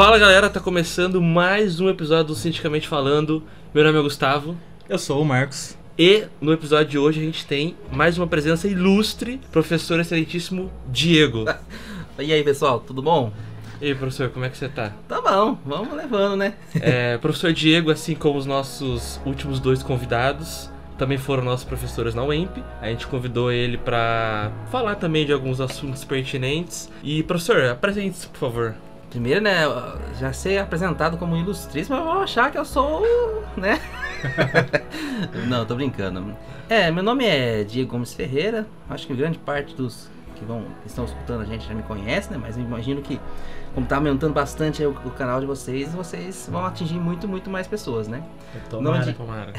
Fala galera, tá começando mais um episódio do Cientificamente Falando. Meu nome é Gustavo Eu sou o Marcos. e no episódio de hoje a gente tem mais uma presença ilustre, professor excelentíssimo Diego. E aí, pessoal, tudo bom? E aí, professor, como é que você tá? Tá bom, vamos levando, né? É, professor Diego, assim como os nossos últimos dois convidados, também foram nossos professores na UEMP. A gente convidou ele pra falar também de alguns assuntos pertinentes. E, professor, apresente-se, por favor. Primeiro, né, já ser apresentado como ilustríssimo, mas vão achar que eu sou, né? Não, tô brincando. É, meu nome é Diego Gomes Ferreira. Acho que grande parte dos que vão que estão escutando a gente já me conhece, né? Mas eu imagino que como tá aumentando bastante aí o, o canal de vocês, vocês vão atingir muito, muito mais pessoas, né? Tomara. Nome de- Tomara.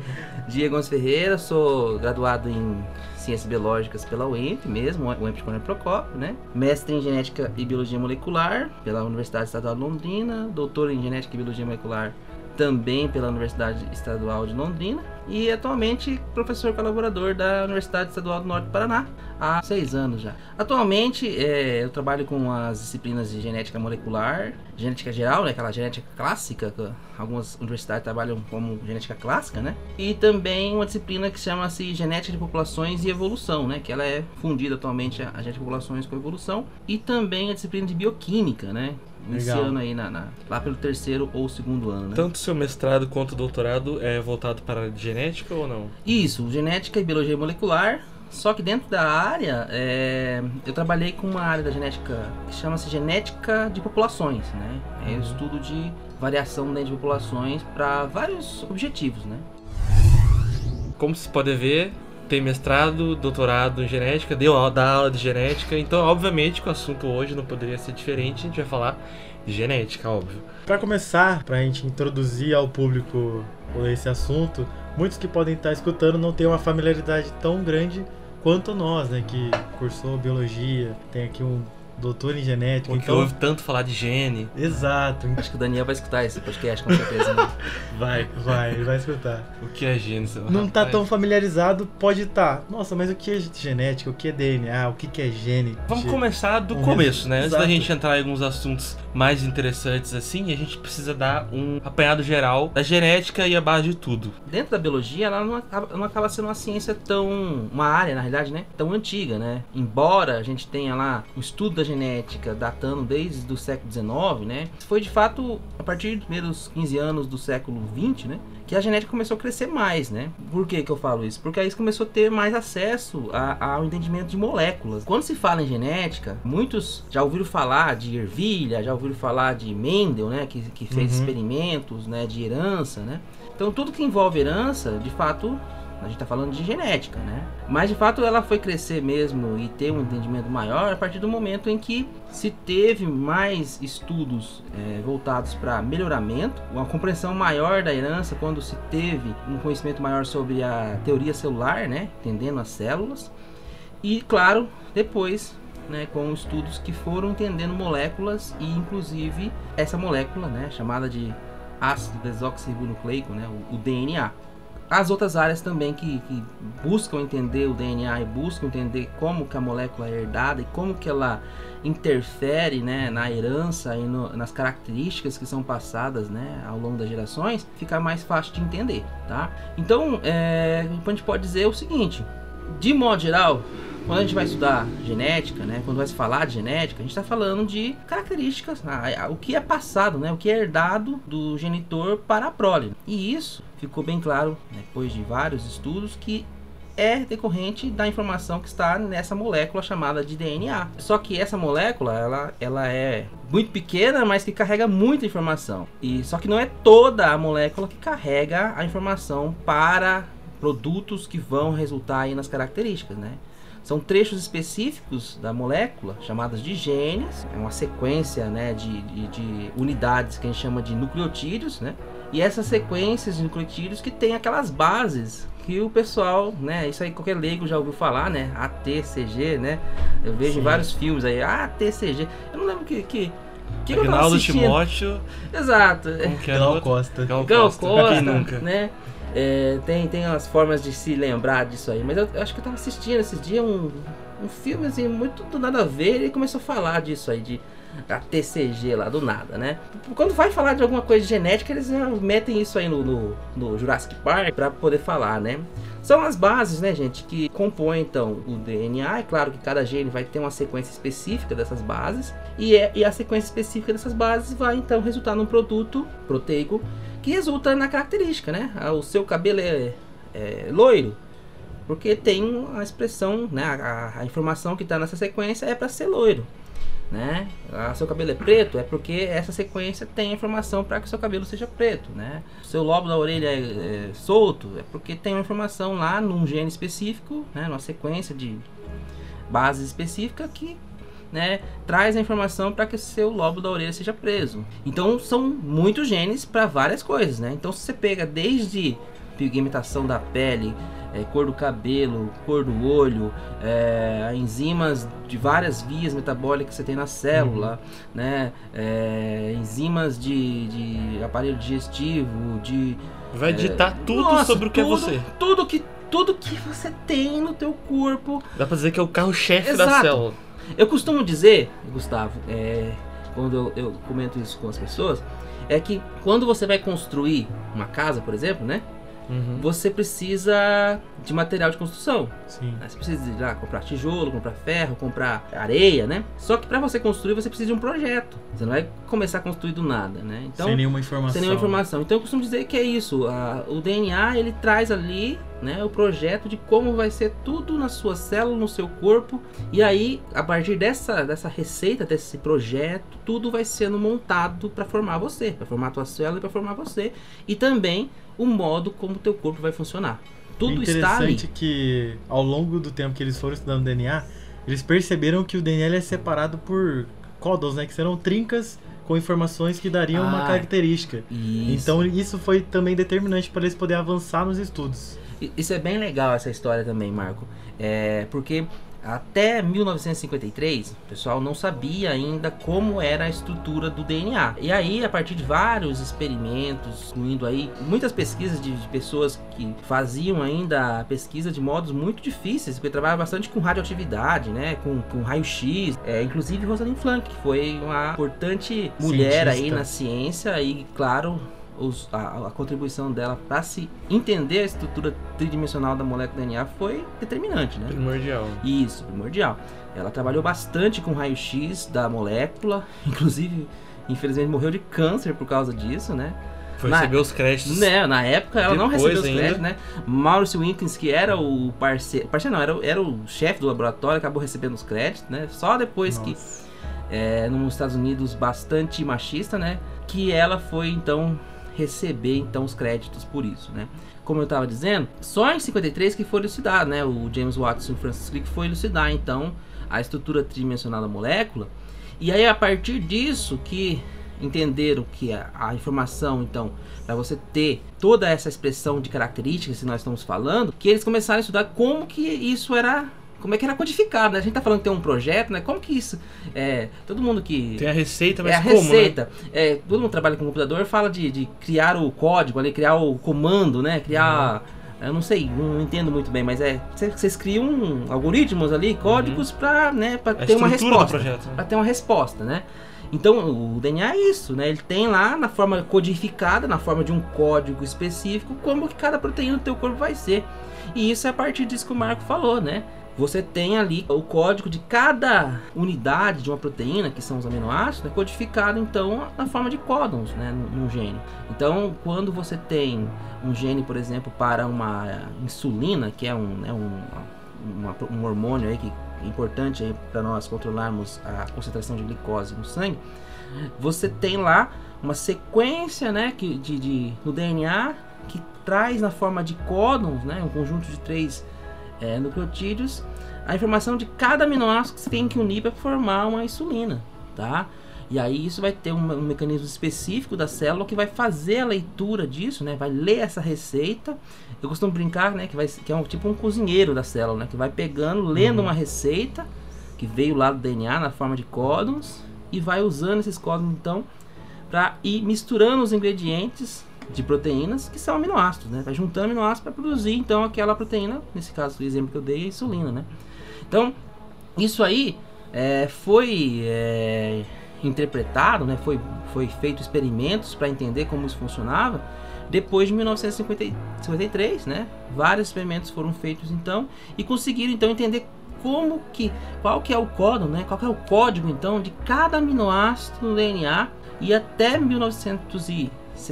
Diego Gomes Ferreira, sou graduado em Ciências Biológicas pela UEMP mesmo, UEMP de Coronel Procópio, né? Mestre em Genética e Biologia Molecular pela Universidade Estadual de Londrina, doutor em Genética e Biologia Molecular também pela Universidade Estadual de Londrina e atualmente professor colaborador da Universidade Estadual do Norte do Paraná há seis anos já. Atualmente é, eu trabalho com as disciplinas de genética molecular, genética geral, né, aquela genética clássica, que algumas universidades trabalham como genética clássica, né? E também uma disciplina que chama-se genética de populações e evolução, né? Que ela é fundida atualmente a a genética de populações com evolução e também a disciplina de bioquímica, né? Legal. Iniciando aí na, na- lá pelo terceiro ou segundo ano, né? Tanto seu mestrado quanto o doutorado é voltado para a genética ou não? Isso, genética e biologia molecular. Só que dentro da área, é, eu trabalhei com uma área da genética que chama-se genética de populações, né? É o estudo de variação dentro de populações para vários objetivos, né? Como vocês podem ver, tem mestrado, doutorado em genética, deu aula, dá aula de genética, então obviamente que o assunto hoje não poderia ser diferente, a gente vai falar de genética, óbvio. Para começar, para a gente introduzir ao público esse assunto, muitos que podem estar escutando não têm uma familiaridade tão grande quanto nós, né? Que cursou biologia, tem aqui um doutor em genética. Porque então, ouve tanto falar de gene. exato. Acho que o Daniel vai escutar esse podcast com certeza. Né? Vai, vai, ele vai escutar. O que é gene? seu Não tá rapaz? tão familiarizado, pode estar. Nossa, mas o que é genética? O que é DNA? O que que é gene? Vamos começar do Um começo, né? Antes da exato. gente entrar em alguns assuntos mais interessantes assim, a gente precisa dar um apanhado geral da genética e a base de tudo. Dentro da biologia, ela não acaba, não acaba sendo uma ciência tão. uma área, na realidade, né? Tão antiga, né? Embora a gente tenha lá o estudo da genética datando desde o século XIX, né? Foi de fato a partir dos primeiros 15 anos do século XX, né? Que a genética começou a crescer mais, né? Por que, que eu falo isso? Porque aí você começou a ter mais acesso a- ao entendimento de moléculas. Quando se fala em genética, muitos já ouviram falar de ervilha, já ouviram falar de Mendel, né? Que, que fez Uhum. experimentos, né? De herança, né? Então tudo que envolve herança, de fato, a gente está falando de genética, né? Mas de fato ela foi crescer mesmo e ter um entendimento maior a partir do momento em que se teve mais estudos eh, voltados para melhoramento, uma compreensão maior da herança quando se teve um conhecimento maior sobre a teoria celular, né? Entendendo as células. E claro, depois né, com estudos que foram entendendo moléculas e inclusive essa molécula, né, chamada de ácido desoxirribonucleico, né, o, o DNA. As outras áreas também que, que buscam entender o DNA e buscam entender como que a molécula é herdada e como que ela interfere né, na herança e no- nas características que são passadas né, ao longo das gerações, fica mais fácil de entender, tá? Então, é, a gente pode dizer o seguinte, de modo geral, quando a gente vai estudar genética, né, quando vai se falar de genética, a gente está falando de características, o que é passado, né, o que é herdado do genitor para a prole. E isso ficou bem claro né, depois de vários estudos que é decorrente da informação que está nessa molécula chamada de DNA. Só que essa molécula, ela, ela é muito pequena, mas que carrega muita informação. E só que não é toda a molécula que carrega a informação para produtos que vão resultar aí nas características, né? São trechos específicos da molécula, chamadas de genes, é uma sequência né, de, de, de unidades que a gente chama de nucleotídeos, né? E essas sequências de nucleotídeos que tem aquelas bases que o pessoal, né? Isso aí qualquer leigo já ouviu falar, né? ATCG, né? Eu vejo Sim. em vários filmes aí, ATCG. Eu não lembro que. que que assistindo. Timóteo, Exato. como que o Gal? Costa. Gal Gal Costa. Costa, Quem nunca? né? É, tem, tem umas formas de se lembrar disso aí, mas eu, eu acho que eu tava assistindo esses dias um, um filme assim, muito do nada a ver, ele começou a falar disso aí, de a TCG lá, do nada, né? Quando vai falar de alguma coisa genética, eles metem isso aí no, no, no Jurassic Park para poder falar, né? São as bases, né, gente, que compõem então o DNA. É claro que cada gene vai ter uma sequência específica dessas bases, e, é, e a sequência específica dessas bases vai então resultar num produto proteico que resulta na característica, né? Ah, o seu cabelo é, é loiro, porque tem a expressão, né? A, a informação que está nessa sequência é para ser loiro né? Ah, seu cabelo é preto é porque essa sequência tem informação para que seu cabelo seja preto, né? Seu lobo da orelha é, é, solto é porque tem uma informação lá num gene específico, né? Numa sequência de base específica que né, traz a informação para que seu lobo da orelha seja preso. Então são muitos genes para várias coisas, né? Então se você pega desde pigmentação da pele, é, cor do cabelo, cor do olho, é, enzimas de várias vias metabólicas que você tem na célula, uhum. né? É, enzimas de, de, aparelho digestivo, de vai é, ditar tudo nossa, sobre o que é tudo, é você. Tudo que tudo que você tem no teu corpo. Dá pra dizer que é o carro-chefe da célula. Eu costumo dizer, Gustavo, é, quando eu, eu comento isso com as pessoas, é que quando você vai construir uma casa, por exemplo, né? uhum. você precisa de material de construção. Sim. Né? Você precisa ir lá comprar tijolo, comprar ferro, comprar areia, né? Só que para você construir você precisa de um projeto. Você não vai começar a construir do nada, né? Então, sem nenhuma informação. Sem nenhuma informação. Então eu costumo dizer que é isso. A, o DNA ele traz ali né, o projeto de como vai ser tudo na sua célula, no seu corpo. E aí, a partir dessa, dessa receita, desse projeto, tudo vai sendo montado para formar você, para formar a tua célula e para formar você. E também o modo como o teu corpo vai funcionar. Tudo é está interessante que ao longo do tempo que eles foram estudando DNA, eles perceberam que o DNA é separado por códons, né, que serão trincas com informações que dariam ah, uma característica. Isso. Então isso foi também determinante para eles poderem avançar nos estudos. Isso é bem legal essa história também, Marco. É, porque até 1953, o pessoal não sabia ainda como era a estrutura do DNA. E aí, a partir de vários experimentos, incluindo aí muitas pesquisas de, de pessoas que faziam ainda a pesquisa de modos muito difíceis, porque trabalhava bastante com radioatividade, né, com, com raio-x, é, inclusive Rosalind Frank, que foi uma importante mulher Cientista. aí na ciência e, claro, os, a, a, contribuição dela para se entender a estrutura tridimensional da molécula DNA foi determinante, né? Primordial. Isso, primordial. Ela trabalhou bastante com raio-x da molécula, inclusive, infelizmente, morreu de câncer por causa disso, né? Foi na, receber os créditos. Né, na época ela não recebeu os ainda. créditos, né? Maurice Wilkins, que era o parceiro. Parceiro não, era, era o chefe do laboratório, acabou recebendo os créditos, né? Só depois Nossa. que. É, nos Estados Unidos bastante machista, né? Que ela foi então receber então os créditos por isso, né? Como eu estava dizendo, só em 53 que foi elucidado, né? O James Watson e o Francis Crick foi elucidar então a estrutura tridimensional da molécula. E aí a partir disso que entenderam que a, a informação então para você ter toda essa expressão de características que nós estamos falando, que eles começaram a estudar como que isso era como é que era codificado, né? A gente tá falando que tem um projeto, né? Como que isso. É, todo mundo que. Tem a receita, mas é a como, né? receita. Né? É, todo mundo trabalha com computador fala de, de criar o código ali, criar o comando, né? Criar. Uhum. Eu não sei, não entendo muito bem, mas é. Vocês criam algoritmos ali, códigos uhum. para né, pra ter uma resposta. Né? Para ter uma resposta, né? Então, o DNA é isso, né? Ele tem lá na forma codificada, na forma de um código específico, como que cada proteína do teu corpo vai ser. E isso é a partir disso que o Marco falou, né? Você tem ali o código de cada unidade de uma proteína, que são os aminoácidos, né, codificado então na forma de códons né, no, gene. Então, quando você tem um gene, por exemplo, para uma insulina, que é um, né, um, uma, um hormônio aí que é importante para nós controlarmos a concentração de glicose no sangue, você tem lá uma sequência né, que, de, de, no DNA que traz na forma de códons, né, um conjunto de três é, nucleotídeos, a informação de cada aminoácido que você tem que unir para formar uma insulina, tá? E aí isso vai ter um, um, mecanismo específico da célula que vai fazer a leitura disso, né? Vai ler essa receita. Eu costumo brincar, né? Que, vai, que é um tipo um cozinheiro da célula, né? Que vai pegando, lendo uhum. uma receita que veio lá do DNA na forma de códons e vai usando esses códons então para ir misturando os ingredientes de proteínas que são aminoácidos, né? Vai juntando aminoácidos para produzir então aquela proteína, nesse caso do exemplo que eu dei, a insulina, né? Então, Isso aí é, foi é, interpretado, né, foi, foi feito experimentos para entender como isso funcionava depois de 1953, né? Vários experimentos foram feitos então e conseguiram então entender como que qual que é o código, né? Qual que é o código então de cada aminoácido no DNA e até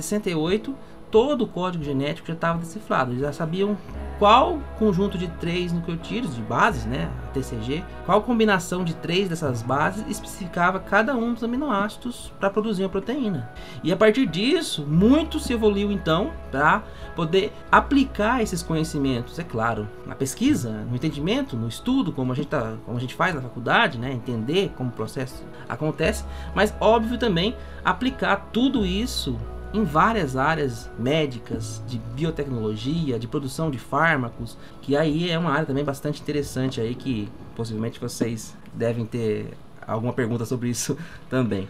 1968 todo o código genético já estava decifrado. Eles já sabiam qual conjunto de três nucleotídeos, de bases, né, TCG, qual combinação de três dessas bases especificava cada um dos aminoácidos para produzir uma proteína. E a partir disso, muito se evoluiu então para poder aplicar esses conhecimentos, é claro, na pesquisa, no entendimento, no estudo, como a gente, tá, como a gente faz na faculdade, né, entender como o processo acontece, mas óbvio também aplicar tudo isso em várias áreas médicas, de biotecnologia, de produção de fármacos, que aí é uma área também bastante interessante aí que possivelmente vocês devem ter alguma pergunta sobre isso também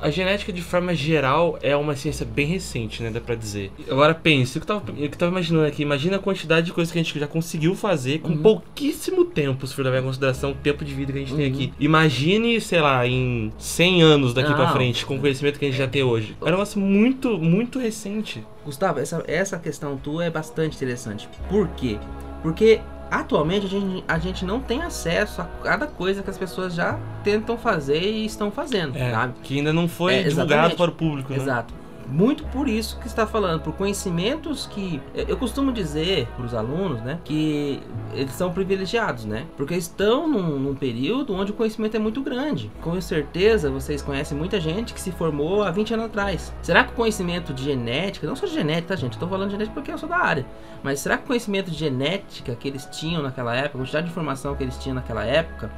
a genética de forma geral é uma ciência bem recente, né? Dá pra dizer. Agora pense, o que eu tava, imaginando aqui, imagina a quantidade de coisas que a gente já conseguiu fazer com uhum. pouquíssimo tempo, se for levar em consideração o tempo de vida que a gente uhum. tem aqui. Imagine, sei lá, em 100 anos daqui para frente, com o conhecimento que a gente já tem hoje. É um negócio muito, muito recente. Gustavo, essa, essa questão tua é bastante interessante. Por quê? Porque atualmente a gente, a gente não tem acesso a cada coisa que as pessoas já tentam fazer e estão fazendo, é, sabe? Que ainda não foi é, divulgado para o público, né? Exato muito por isso que está falando, por conhecimentos que eu costumo dizer para os alunos, né, que eles são privilegiados, né, porque estão num, num, período onde o conhecimento é muito grande. Com certeza vocês conhecem muita gente que se formou há 20 anos atrás. Será que o conhecimento de genética, não só de genética, tá, gente? Estou falando de genética porque eu sou da área, mas será que o conhecimento de genética que eles tinham naquela época, a quantidade de informação que eles tinham naquela época,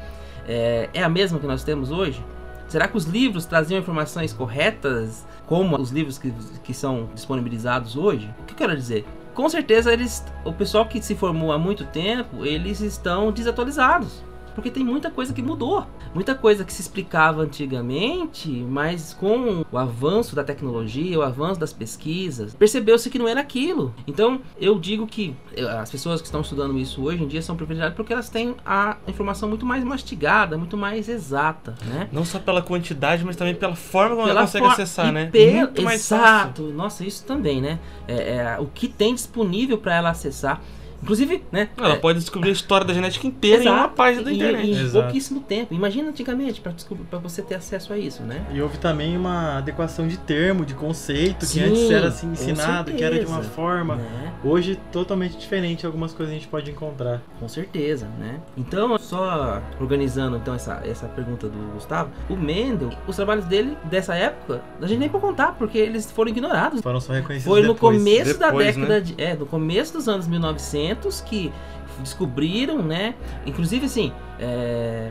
é, é a mesma que nós temos hoje? Será que os livros traziam informações corretas, como os livros que, que são disponibilizados hoje? O que eu quero dizer? Com certeza eles, o pessoal que se formou há muito tempo, eles estão desatualizados porque tem muita coisa que mudou. Muita coisa que se explicava antigamente, mas com o avanço da tecnologia, o avanço das pesquisas, percebeu-se que não era aquilo. Então, eu digo que eh, as pessoas que estão estudando isso hoje em dia são privilegiadas porque elas têm a informação muito mais mastigada, muito mais exata, né? Não só pela quantidade, mas também pela forma como ela consegue acessar, né? Pe... Muito mais Exato. Fácil. Nossa, isso também, né? É, é, o que tem disponível para ela acessar. Inclusive, né? Ela é, pode descobrir a história da genética inteira exato, em uma página da internet. Em, em pouquíssimo tempo. Imagina antigamente para você ter acesso a isso, né? E houve também uma adequação de termo, de conceito, Sim, que antes era assim ensinado, que era de uma forma. Né? Hoje totalmente diferente, algumas coisas a gente pode encontrar. Com certeza, né? Então, só organizando então essa, essa pergunta do Gustavo, o Mendel, os trabalhos dele dessa época, a gente nem pode contar, porque eles foram ignorados. Foram só reconhecidos Foi no depois. começo depois, da década né? de, é, no começo dos anos 1900 que descobriram, né? Inclusive, assim, é...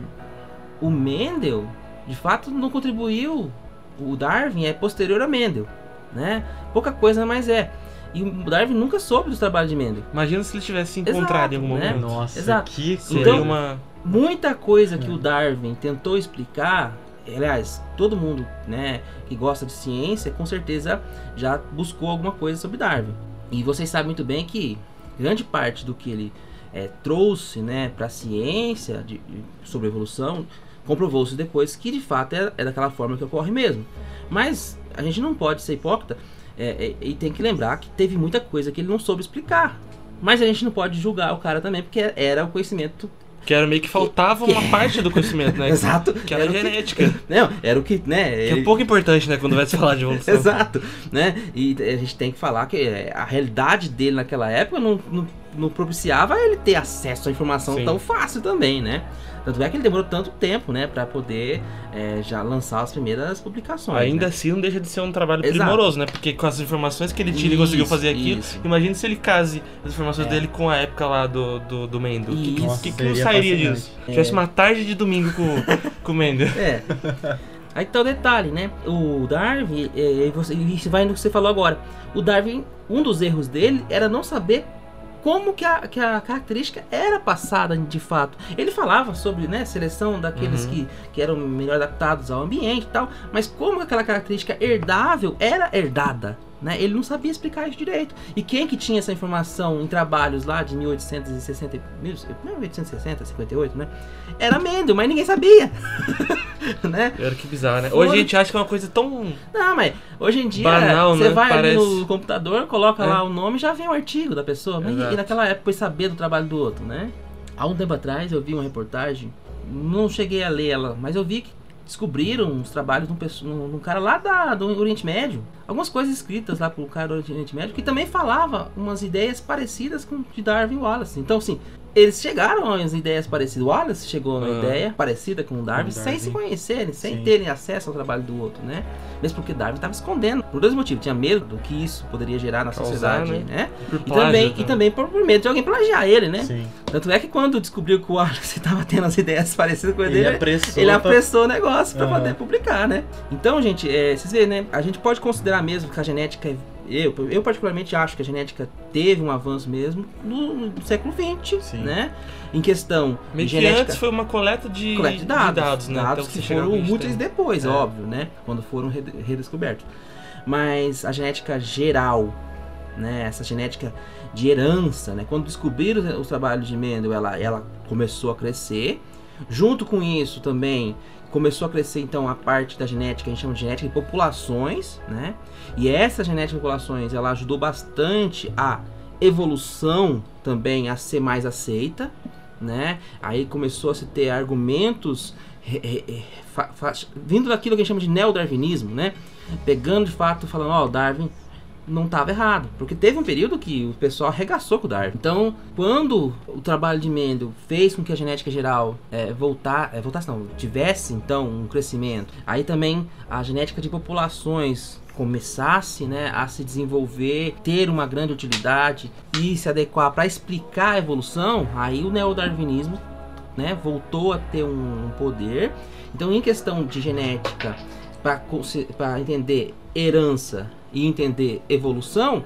o Mendel, de fato, não contribuiu. O Darwin é posterior a Mendel, né? Pouca coisa, mas é. E o Darwin nunca soube dos trabalhos de Mendel. Imagina se ele tivesse se encontrado Exato, em algum né? momento. Nossa, Exato. que seria então, uma... Muita coisa que o Darwin tentou explicar, aliás, todo mundo, né, que gosta de ciência, com certeza já buscou alguma coisa sobre Darwin. E vocês sabem muito bem que grande parte do que ele é, trouxe né, para a ciência de, sobre evolução comprovou-se depois que de fato é, é, daquela forma que ocorre mesmo. Mas a gente não pode ser hipócrita é, e tem que lembrar que teve muita coisa que ele não soube explicar. Mas a gente não pode julgar o cara também, porque era o conhecimento que era meio que faltava uma parte do conhecimento, né? Exato. Que era, era genética. Que, não, era o que, né? Que é um pouco importante, né? Quando vai se falar de evolução. Exato, né? E a gente tem que falar que a realidade dele naquela época não, não, não propiciava ele ter acesso à informação Sim. tão fácil também, né? Tanto é que ele demorou tanto tempo, né, para poder é, já lançar as primeiras publicações. Ainda né? assim, não deixa de ser um trabalho Exato. primoroso, né? Porque com as informações que ele tinha, ele conseguiu fazer aquilo. Isso. Imagina se ele case as informações é. dele com a época lá do, do, do Mendo. O que, que, que, não sairia disso? É. Tivesse uma tarde de domingo com, com o Mendo. É. Aí tá o detalhe, né? O Darwin, e você, vai no que você falou agora. O Darwin, um dos erros dele era não saber como que a, que a característica era passada de fato. Ele falava sobre né, seleção daqueles uhum. que, que eram melhor adaptados ao ambiente e tal, mas como aquela característica herdável era herdada. Né? Ele não sabia explicar isso direito. E quem que tinha essa informação em trabalhos lá de 1860, 1860, 58, né? Era Mendel, mas ninguém sabia. né? Era que bizarro, né? Foi. Hoje a gente acha que é uma coisa tão. Não, mas hoje em dia Banal, você né? vai Parece. no computador, coloca É. lá o nome e já vem o artigo da pessoa. Mas e naquela época foi saber do trabalho do outro, né? Há um tempo atrás eu vi uma reportagem, não cheguei a ler ela, mas eu vi que descobriram os trabalhos de um, de um cara lá da, do Oriente Médio. Algumas coisas escritas lá por um cara do Oriente Médio que também falava umas ideias parecidas com de Darwin Wallace. Então, assim, eles chegaram às ideias parecidas. O Wallace chegou a uma Ah. ideia parecida com o Darwin, sem se conhecerem, sem Sim. terem acesso ao trabalho do outro, né? Mesmo porque Darwin estava escondendo. Por dois motivos. Tinha medo do que isso poderia gerar na Causar, sociedade, né? né? E plágio, também, né? e também por, por medo de alguém plagiar ele, né? Sim. Tanto é que quando descobriu que o Wallace estava tendo as ideias parecidas com Ele dele, apressou. ele pra- apressou o negócio pra Aham. poder publicar, né? Então, gente, é, vocês veem, né? A gente pode considerar mesmo que a genética. é- Eu, eu particularmente acho que a genética teve um avanço mesmo no, século XX, Sim. né? Em questão Meio de que genética. antes foi uma coleta de, coleta de dados, dados, né? dados Então, que foram úteis tem. depois, É. óbvio, né? Quando foram rede- redescobertos. Mas a genética geral, né? Essa genética de herança, né? Quando descobriram os trabalhos de Mendel, ela, ela começou a crescer. Junto com isso também começou a crescer então a parte da genética, a gente chama de genética de populações, né? E essa genética de populações, ela ajudou bastante a evolução também a ser mais aceita, né? Aí começou a se ter argumentos vindo daquilo que a gente chama de neodarwinismo, né? Pegando de fato, falando, ó, o Darwin não estava errado, porque teve um período que o pessoal arregaçou com o Darwin. Então, quando o trabalho de Mendel fez com que a genética geral é, voltar, é, voltasse não, tivesse então um crescimento, aí também a genética de populações começasse né, a se desenvolver, ter uma grande utilidade e se adequar para explicar a evolução, aí o neodarwinismo né, voltou a ter um poder. Então, em questão de genética, para entender herança e entender evolução,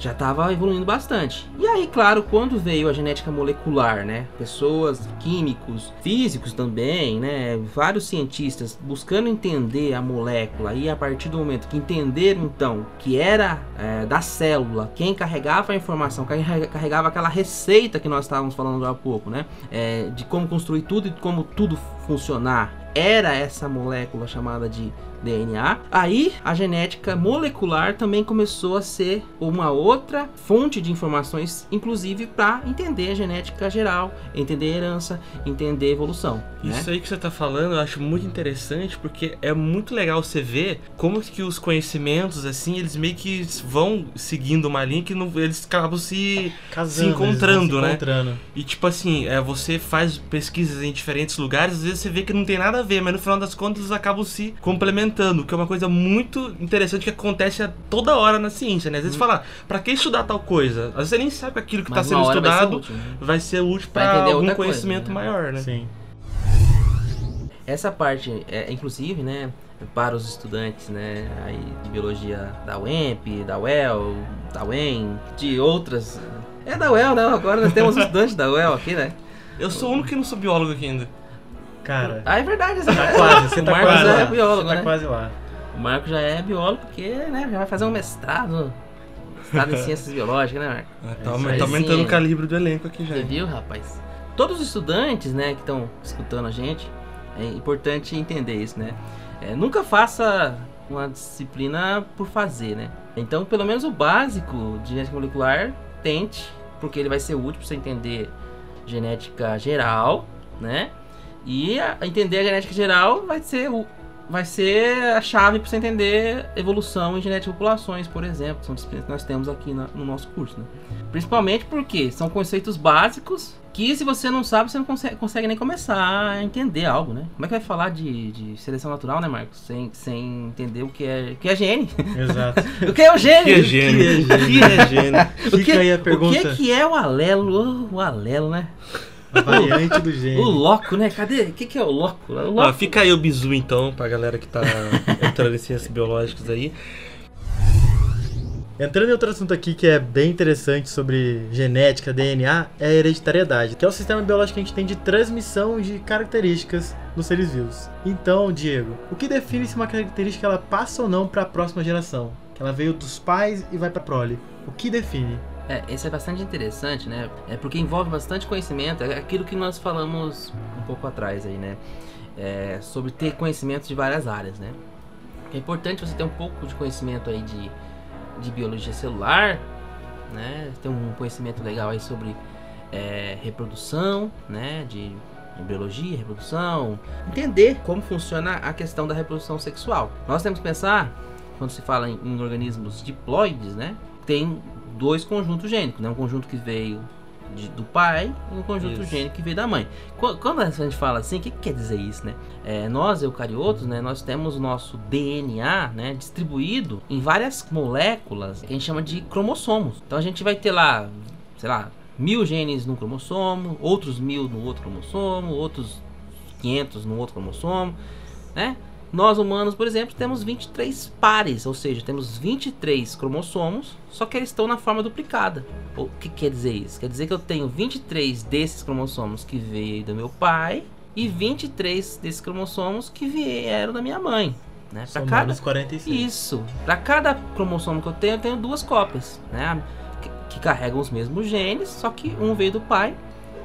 já estava evoluindo bastante. E aí, claro, quando veio a genética molecular, né? Pessoas, químicos, físicos também, né? Vários cientistas buscando entender a molécula e a partir do momento que entenderam então que era é, da célula quem carregava a informação, quem carrega- carregava aquela receita que nós estávamos falando há pouco, né? É, de como construir tudo e como tudo funcionar. Era essa molécula chamada de DNA. Aí a genética molecular também começou a ser uma outra fonte de informações, inclusive para entender a genética geral, entender a herança, entender a evolução. né? Isso aí que você tá falando, eu acho muito interessante, porque é muito legal você ver como que os conhecimentos, assim, eles meio que vão seguindo uma linha que não, eles acabam se... Casando, vão encontrando, se né? encontrando. E tipo assim, é, você faz pesquisas em diferentes lugares, às vezes você vê que não tem nada a ver, mas no final das contas eles acabam se complementando, que é uma coisa muito interessante que acontece a toda hora na ciência, né? Às vezes fala, pra que estudar tal coisa? Às vezes você nem sabe que aquilo que tá uma sendo hora vai ser estudado útil, né? vai ser útil Pra pra, entender algum outra coisa, conhecimento né? maior, né? Sim. Essa parte, é, inclusive, né, para os estudantes, né, aí de biologia da UEMP, da UEL, da UEM, de outras. É da UEL, né? Agora nós temos estudantes da UEL aqui, né? Eu sou o único que não sou biólogo aqui ainda. Cara, Ah, é verdade, essa tá quase, você o tá quase já lá. é biólogo, Você tá né? quase lá. O Marco já é biólogo porque, né, já vai fazer um mestrado. Mestrado em ciências biológicas, né, Marco? Ah, tá, É tá aí. aumentando o calibre do elenco aqui já. Você viu, rapaz? Todos os estudantes, né, que estão escutando a gente, é importante entender isso, né? É, nunca faça uma disciplina por fazer, né? Então, pelo menos o básico de genética molecular, tente, porque ele vai ser útil para você entender genética geral, né? E a- entender a genética geral vai ser o vai ser a chave para você entender evolução em genética de populações, por exemplo, são disciplinas que nós temos aqui na- no nosso curso, né? Principalmente porque são conceitos básicos que se você não sabe, você não consegue, consegue nem começar a entender algo, né? Como é que vai falar de, de seleção natural, né, Marcos? Sem, sem entender o que é, o que é gene. Exato. o que é o gene? Que é gênio. Que é gênio. O que, Fica aí a o pergunta. que, que é o alelo? O alelo, né? A variante do O gênio. loco, né? Cadê? O que, que é o loco? O loco. fica aí o bizu então, pra galera que tá entrando em ciências biológicas aí. Entrando em outro assunto aqui que é bem interessante sobre genética, DNA, é a hereditariedade, que é o sistema biológico que a gente tem de transmissão de características nos seres vivos. Então, Diego, o que define se uma característica ela passa ou não para a próxima geração? ela veio dos pais e vai pra prole. O que define? É, esse é bastante interessante, né? É porque envolve bastante conhecimento, é aquilo que nós falamos um pouco atrás aí, né? É, sobre ter conhecimento de várias áreas, né? É importante você ter um pouco de conhecimento aí de, de biologia celular, né? Ter um conhecimento legal aí sobre é, reprodução, né? De biologia, reprodução, entender como funciona a questão da reprodução sexual. Nós temos que pensar, quando se fala em, em organismos diploides, né? Tem dois conjuntos gênicos, né? Um conjunto que veio de, do pai e um conjunto isso. gênico que veio da mãe. Quando a gente fala assim, o que, que quer dizer isso, né? É, nós, eucariotos, né? Nós temos o nosso DNA, né? Distribuído em várias moléculas que a gente chama de cromossomos. Então a gente vai ter lá, sei lá, mil genes num cromossomo, outros mil no outro cromossomo, outros 500 no outro cromossomo, né? Nós humanos, por exemplo, temos 23 pares, ou seja, temos 23 cromossomos, só que eles estão na forma duplicada. O que quer dizer isso? Quer dizer que eu tenho 23 desses cromossomos que veio do meu pai e 23 desses cromossomos que vieram da minha mãe. Né? Para cada 46. Isso. Para cada cromossomo que eu tenho, eu tenho duas cópias, né? Que, que carregam os mesmos genes, só que um veio do pai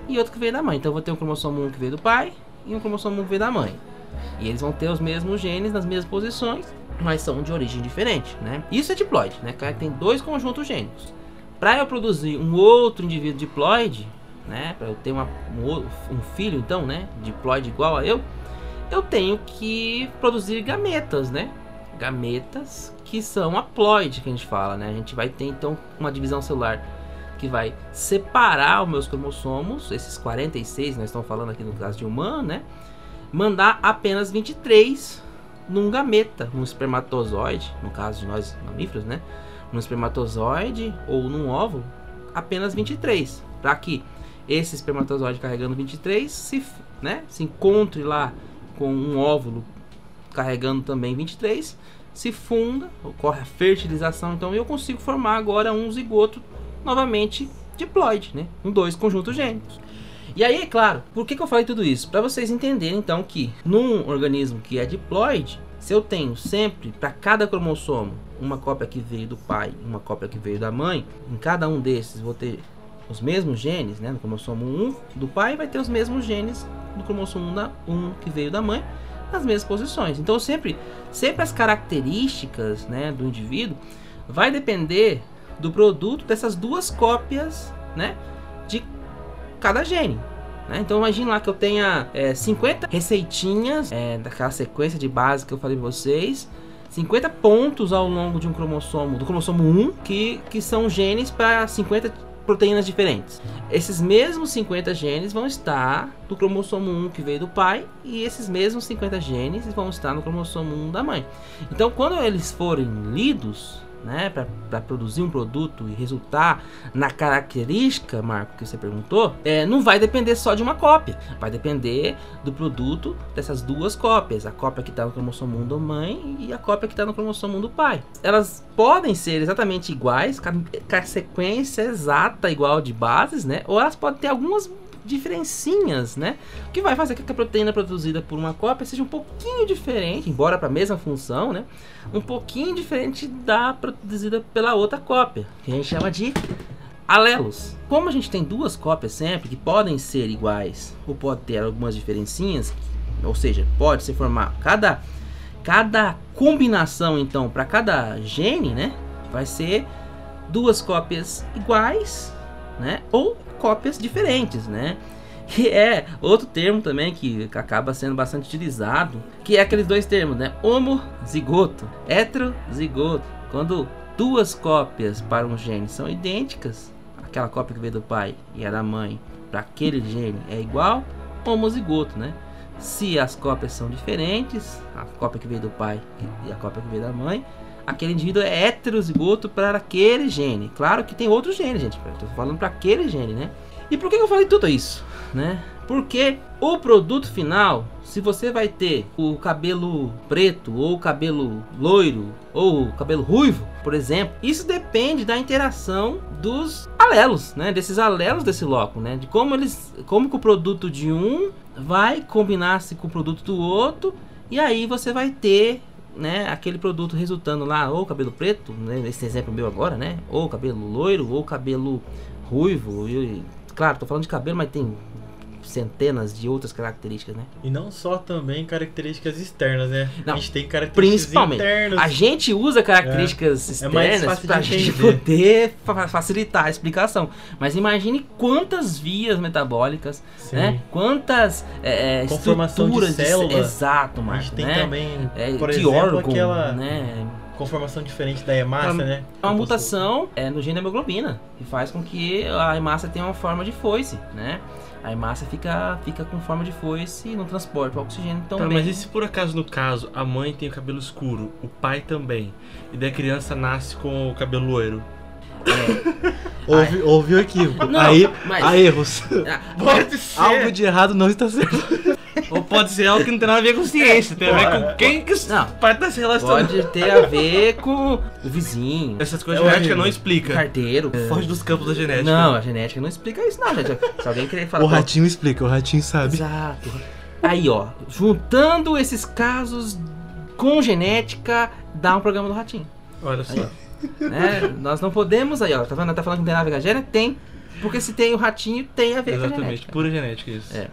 e outro que veio da mãe. Então eu vou ter um cromossomo 1 que veio do pai e um cromossomo 1 que veio da mãe. E eles vão ter os mesmos genes nas mesmas posições, mas são de origem diferente, né? Isso é diploide, né? Tem dois conjuntos gênicos. Para eu produzir um outro indivíduo diploide, né? Para eu ter uma, um, um, filho, então, né? Diploide igual a eu, eu tenho que produzir gametas, né? Gametas que são haploide, que a gente fala, né? A gente vai ter então uma divisão celular que vai separar os meus cromossomos, esses 46, nós estamos falando aqui no caso de humano, né? Mandar apenas 23 num gameta, num espermatozoide, no caso de nós mamíferos, né? Num espermatozoide ou num óvulo, apenas 23, para que esse espermatozoide carregando 23 se, né, se encontre lá com um óvulo carregando também 23, se funda, ocorre a fertilização, então eu consigo formar agora um zigoto novamente diploide, né? Com dois conjuntos gênicos. E aí, é claro, por que, que eu falei tudo isso? Para vocês entenderem então que num organismo que é diploide, se eu tenho sempre para cada cromossomo uma cópia que veio do pai e uma cópia que veio da mãe, em cada um desses vou ter os mesmos genes, né? No cromossomo 1 do pai vai ter os mesmos genes do cromossomo 1, da, 1 que veio da mãe nas mesmas posições. Então sempre, sempre as características, né, do indivíduo vai depender do produto dessas duas cópias, né, de cada gene. Né? Então imagine lá que eu tenha é, 50 receitinhas é, daquela sequência de base que eu falei pra vocês. 50 pontos ao longo de um cromossomo, do cromossomo 1, que, que são genes para 50 proteínas diferentes. Esses mesmos 50 genes vão estar no cromossomo 1 que veio do pai e esses mesmos 50 genes vão estar no cromossomo 1 da mãe. Então, quando eles forem lidos, né, para produzir um produto e resultar na característica, Marco, que você perguntou, é, não vai depender só de uma cópia. Vai depender do produto dessas duas cópias. A cópia que está no cromossomo 1 da mãe e a cópia que está no cromossomo 1 do pai. Elas podem ser exatamente iguais, com a sequência exata igual de bases, né? Ou elas podem ter algumas diferencinhas, né? O que vai fazer que a proteína produzida por uma cópia seja um pouquinho diferente, embora para a mesma função, né? Um pouquinho diferente da produzida pela outra cópia, que a gente chama de alelos. Como a gente tem duas cópias sempre que podem ser iguais ou pode ter algumas diferencinhas, ou seja, pode se formar cada cada combinação então para cada gene, né? Vai ser duas cópias iguais, né? Ou cópias diferentes, né? Que é outro termo também que acaba sendo bastante utilizado, que é aqueles dois termos, né? Homozigoto, heterozigoto. Quando duas cópias para um gene são idênticas, aquela cópia que veio do pai e a da mãe para aquele gene é igual, homozigoto, né? Se as cópias são diferentes, a cópia que veio do pai e a cópia que veio da mãe, aquele indivíduo é heterozigoto para aquele gene. Claro que tem outros genes, gente. Estou falando para aquele gene, né? E por que eu falei tudo isso, né? Porque o produto final, se você vai ter o cabelo preto ou o cabelo loiro ou o cabelo ruivo, por exemplo, isso depende da interação dos alelos, né? Desses alelos desse loco, né? De como eles, como que o produto de um vai combinar-se com o produto do outro e aí você vai ter né, aquele produto resultando lá ou cabelo preto, né, esse exemplo meu agora, né, ou cabelo loiro, ou cabelo ruivo. E, claro, tô falando de cabelo, mas tem centenas de outras características, né? E não só também características externas, né? Não, a gente tem características Principalmente. internas. A gente usa características É mais externas fácil pra de gente poder fa- facilitar a explicação. Mas imagine quantas vias metabólicas, Sim. né? Quantas é, é, Conformação de estruturas célula. Exato, A Marco, gente tem né? também, É, por de exemplo, órgão, aquela né? conformação diferente da hemácia, Uma- né? É uma mutação é, no gene da hemoglobina, que faz com que a hemácia tenha uma forma de foice, né? A hemácia fica, fica com forma de foice e não transporta o oxigênio tão Tá, bem. mas e se por acaso no caso a mãe tem o cabelo escuro, o pai também, e daí a criança nasce com o cabelo loiro? Houve, houve o equívoco. Não, aí mas- há erros. Ah, Pode ser! Algo de errado não está certo. Ou pode ser algo que não tem nada a ver com ciência, tem a ver com quem que tá se relacionando. Pode ter a ver com o vizinho, Essas coisas É a genética horrível. não explica. carteiro. Foge dos campos da genética. Não, a genética não explica isso não, gente. Se alguém querer falar... O ratinho explica, o ratinho sabe. Exato. Aí, ó, juntando esses casos com genética, dá um programa do ratinho. Olha só. né? Nós não podemos aí, ó, tá vendo? Tá falando que não tem nada a ver com a genética? Tem. Porque se tem o ratinho, tem a ver com a Exatamente, genética. pura genética isso. É.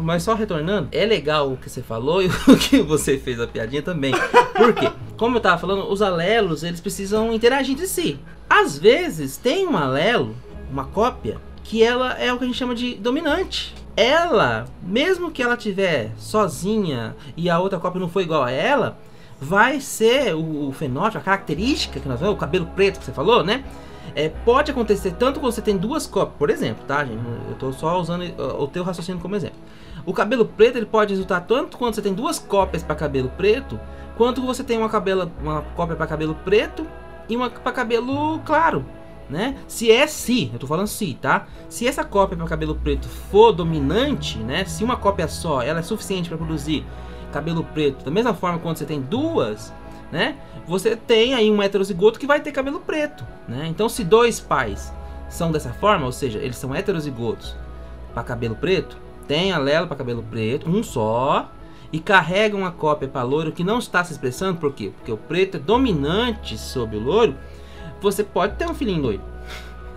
Mas só retornando, é legal o que você falou e o que você fez a piadinha também. Por quê? Como eu tava falando, os alelos, eles precisam interagir entre si. Às vezes, tem um alelo, uma cópia, que ela é o que a gente chama de dominante. Ela, mesmo que ela tiver sozinha e a outra cópia não for igual a ela, vai ser o, o fenótipo, a característica que nós vemos, o cabelo preto que você falou, né? É, pode acontecer tanto quando você tem duas cópias, por exemplo, tá, gente? Eu tô só usando o teu raciocínio como exemplo. O cabelo preto ele pode resultar tanto quando você tem duas cópias para cabelo preto, quanto você tem uma, uma cópia para cabelo preto e uma para cabelo claro, né? Se é se, eu tô falando se, tá? Se essa cópia para cabelo preto for dominante, né? Se uma cópia só, ela é suficiente para produzir cabelo preto, da mesma forma quando você tem duas, né? Você tem aí um heterozigoto que vai ter cabelo preto, né? Então se dois pais são dessa forma, ou seja, eles são heterozigotos para cabelo preto, tem alelo para cabelo preto, um só, e carrega uma cópia para loiro que não está se expressando, por quê? Porque o preto é dominante sobre o loiro, você pode ter um filhinho loiro.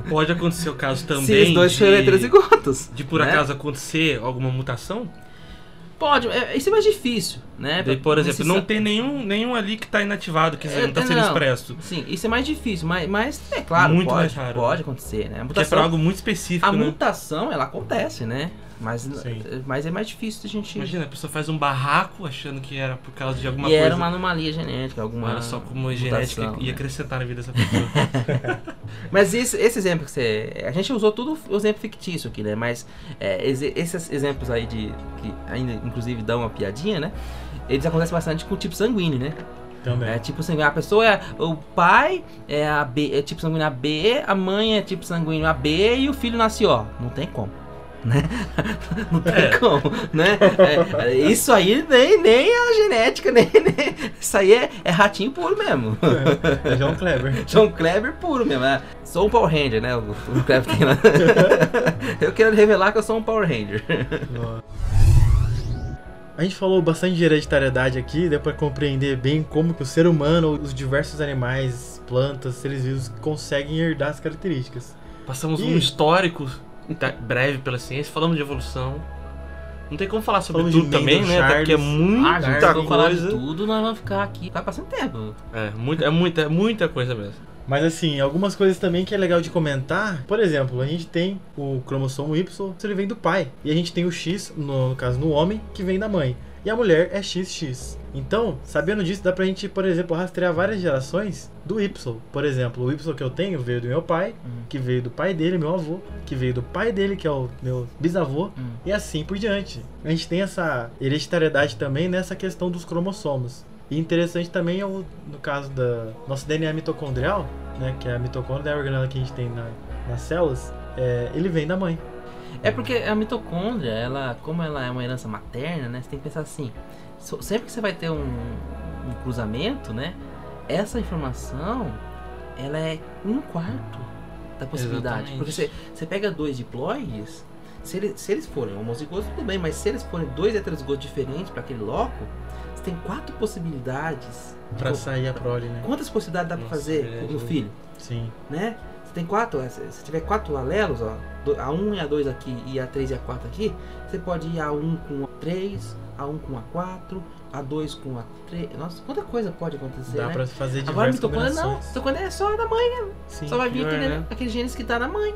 Pode acontecer o caso também se os dois forem heterozigotos. de por né? acaso acontecer alguma mutação. Pode, é, isso é mais difícil, né? Daí, por exemplo, não tem nenhum, nenhum ali que tá inativado, que É, não tá é, sendo não. expresso. Sim, isso é mais difícil, mas, mas é claro, Muito pode, mais raro, pode acontecer, né? A Porque é pra mutação, algo muito específico, a né? mutação, ela acontece, né? Mas, Sim. mas é mais difícil a gente... Imagina, a pessoa faz um barraco achando que era por causa de alguma e coisa. era uma anomalia genética, alguma Olha só como a genética mutação, ia né? acrescentar na vida dessa pessoa. Mas esse, esse exemplo que você... A gente usou tudo o exemplo fictício aqui, né? Mas é, esse- esses exemplos aí de... Que ainda, inclusive, dão uma piadinha, né? Eles acontecem bastante com o tipo sanguíneo, né? Também. É tipo sanguíneo. A pessoa é. O pai é, a B, é tipo sanguíneo AB, a mãe é tipo sanguíneo AB e o filho nasce ó. Não tem como. Né? Não tem É. como, né? É, é, isso aí nem, nem a genética, nem, nem- Isso aí é, é ratinho puro mesmo. É João Kleber. João Kleber puro mesmo. né? Sou um Power Ranger, né? O, o Kleber tem lá. Eu quero revelar que eu sou um Power Ranger. A gente falou bastante de hereditariedade aqui, deu pra compreender bem como que o ser humano, os diversos animais, plantas, seres vivos conseguem herdar as características. Passamos Ih. um histórico breve pela ciência, falamos de evolução. Não tem como falar sobre Falamos tudo também, né? Até porque é Charles, muita Ah, falar de coisa. tudo, nós vamos ficar aqui, vai passando tempo. É, muita, é muita, muita coisa mesmo. Mas assim, algumas coisas também que é legal de comentar. Por exemplo, a gente tem o cromossomo Y, ele vem do pai. E a gente tem o X, no, no caso no homem, que vem da mãe. E a mulher é XX. Então, sabendo disso, dá pra gente, por exemplo, rastrear várias gerações do Y. Por exemplo, o Y que eu tenho veio do meu pai, Hum. que veio do pai dele, meu avô, que veio do pai dele, que é o meu bisavô, Hum. e assim por diante. A gente tem essa hereditariedade também nessa questão dos cromossomos. E interessante também é o, no caso da nosso DNA mitocondrial, né, que é a mitocôndria a organela que a gente tem na- nas células, é, ele vem da mãe. É porque a mitocôndria, ela, como ela é uma herança materna, né? Você tem que pensar assim: sempre que você vai ter um, um cruzamento, né? Essa informação, ela é um quarto da possibilidade. Exatamente. Porque você, você pega dois diploides Se, ele, se eles forem homozigotos, tudo bem, mas se eles forem dois heterozigotos diferentes para aquele loco, você tem quatro possibilidades. De- sair a prole, né? Quantas possibilidades dá Nossa, fazer no filho? Sim. né? Você tem quatro, eh, se tiver quatro alelos, ó, do- a 1 e a 2 aqui e a 3 e a 4 aqui, você pode ir a 1 com a 3, a 1 com a 4, a 2 com a 3. Nossa, quanta coisa pode acontecer, Dá né? pra fazer Agora a diversas mitocôndria não, mitocôndria é só da mãe, Sim. só vai vir aquele, né? aquele genes que tá na mãe,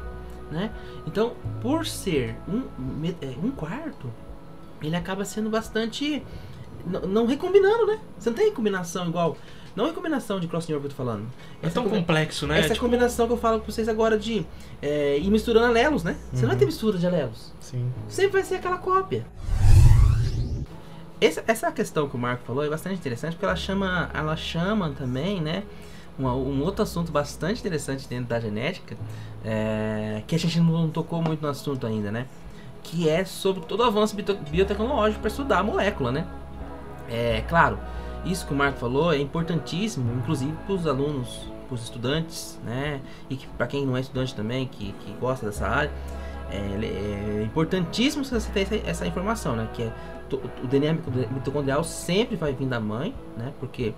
né? Então, por ser um, me- é, um quarto, ele acaba sendo bastante. n- Não recombinando, né? Você não tem recombinação igual. Não recombinação de crossover que eu tô falando. É tão combi- complexo, né? essa Tipo, combinação que eu falo pra vocês agora de é, ir misturando alelos, né? Você não vai Uhum. ter mistura de alelos. Sim. Sempre vai ser aquela cópia. Essa, essa questão que o Marco falou é bastante interessante porque ela chama, ela chama também, né? Um, um outro assunto bastante interessante dentro da genética, é, que a gente não tocou muito no assunto ainda, né? Que é sobre todo o avanço biotecnológico para estudar a molécula, né? É claro, isso que o Marco falou é importantíssimo, inclusive para os alunos, para os estudantes, né? E que para quem não é estudante também, que, que gosta dessa área, é, é importantíssimo você ter essa, essa informação, né? Que é o DNA mito- mitocondrial sempre vai vir da mãe, né? Porque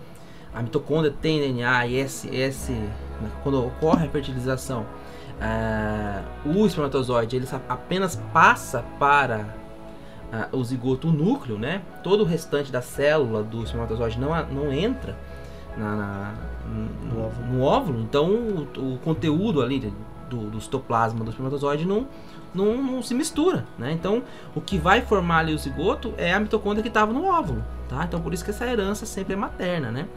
a mitocôndria tem DNA e esse, esse né, quando ocorre a fertilização, ah, o espermatozoide ele apenas passa para o zigoto, o núcleo, né? Todo o restante da célula do espermatozoide não, não entra na, na- No no, óvulo. no óvulo. Então o, o conteúdo ali de- do, do citoplasma do espermatozoide não, não, não se mistura, né? Então o que vai formar ali o zigoto é a mitocôndria que estava no óvulo, tá? Então por isso que essa herança sempre é materna, né?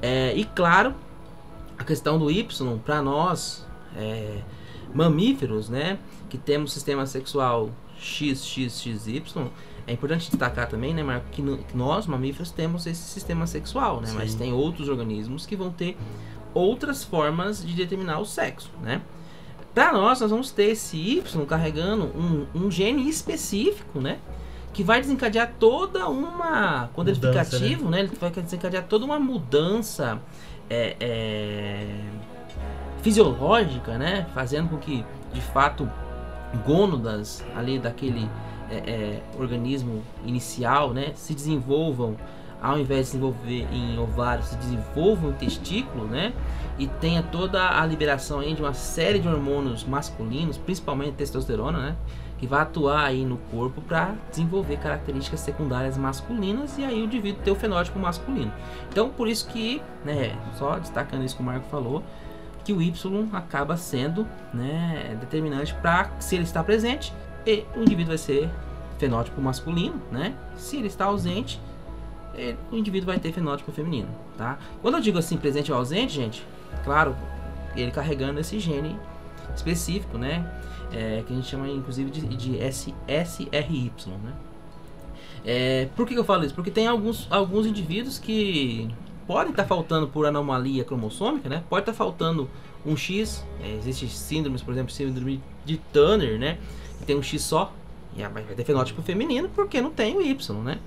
É, e claro, a questão do Y para nós é, mamíferos, né, que temos sistema sexual XXXY, é importante destacar também, né, Marco, que, no- que nós mamíferos temos esse sistema sexual, né, mas Sim. tem outros organismos que vão ter outras formas de determinar o sexo, né? Para nós, nós vamos ter esse Y carregando um, um gene específico, né? Que vai desencadear toda uma. Quando ele fica Mudança, né? ativo, né? Ele vai desencadear toda uma mudança é, é, fisiológica, né? Fazendo com que, de fato, gônadas ali daquele é, é, organismo inicial, né? Se desenvolvam, ao invés de se desenvolver em ovário, se desenvolvam em testículo, né? E tenha toda a liberação aí de uma série de hormônios masculinos, principalmente testosterona, né? Que vai atuar aí no corpo para desenvolver características secundárias masculinas e aí o indivíduo ter o fenótipo masculino. Então, por isso que, né, só destacando isso que o Marco falou, que o Y acaba sendo, né, determinante para se ele está presente, e o indivíduo vai ser fenótipo masculino, né? Se ele está ausente, eh, o indivíduo vai ter fenótipo feminino, tá? Quando eu digo assim presente ou ausente, gente, claro, ele carregando esse gene específico, né? É, que a gente chama inclusive de, de S, SRY, né? É, por que eu falo isso? Porque tem alguns, alguns indivíduos que podem estar faltando por anomalia cromossômica, né? Pode estar faltando um X. É, Existem síndromes, por exemplo, síndrome de Turner, né? Que tem um X só. E vai ter fenótipo feminino porque não tem o Y, né?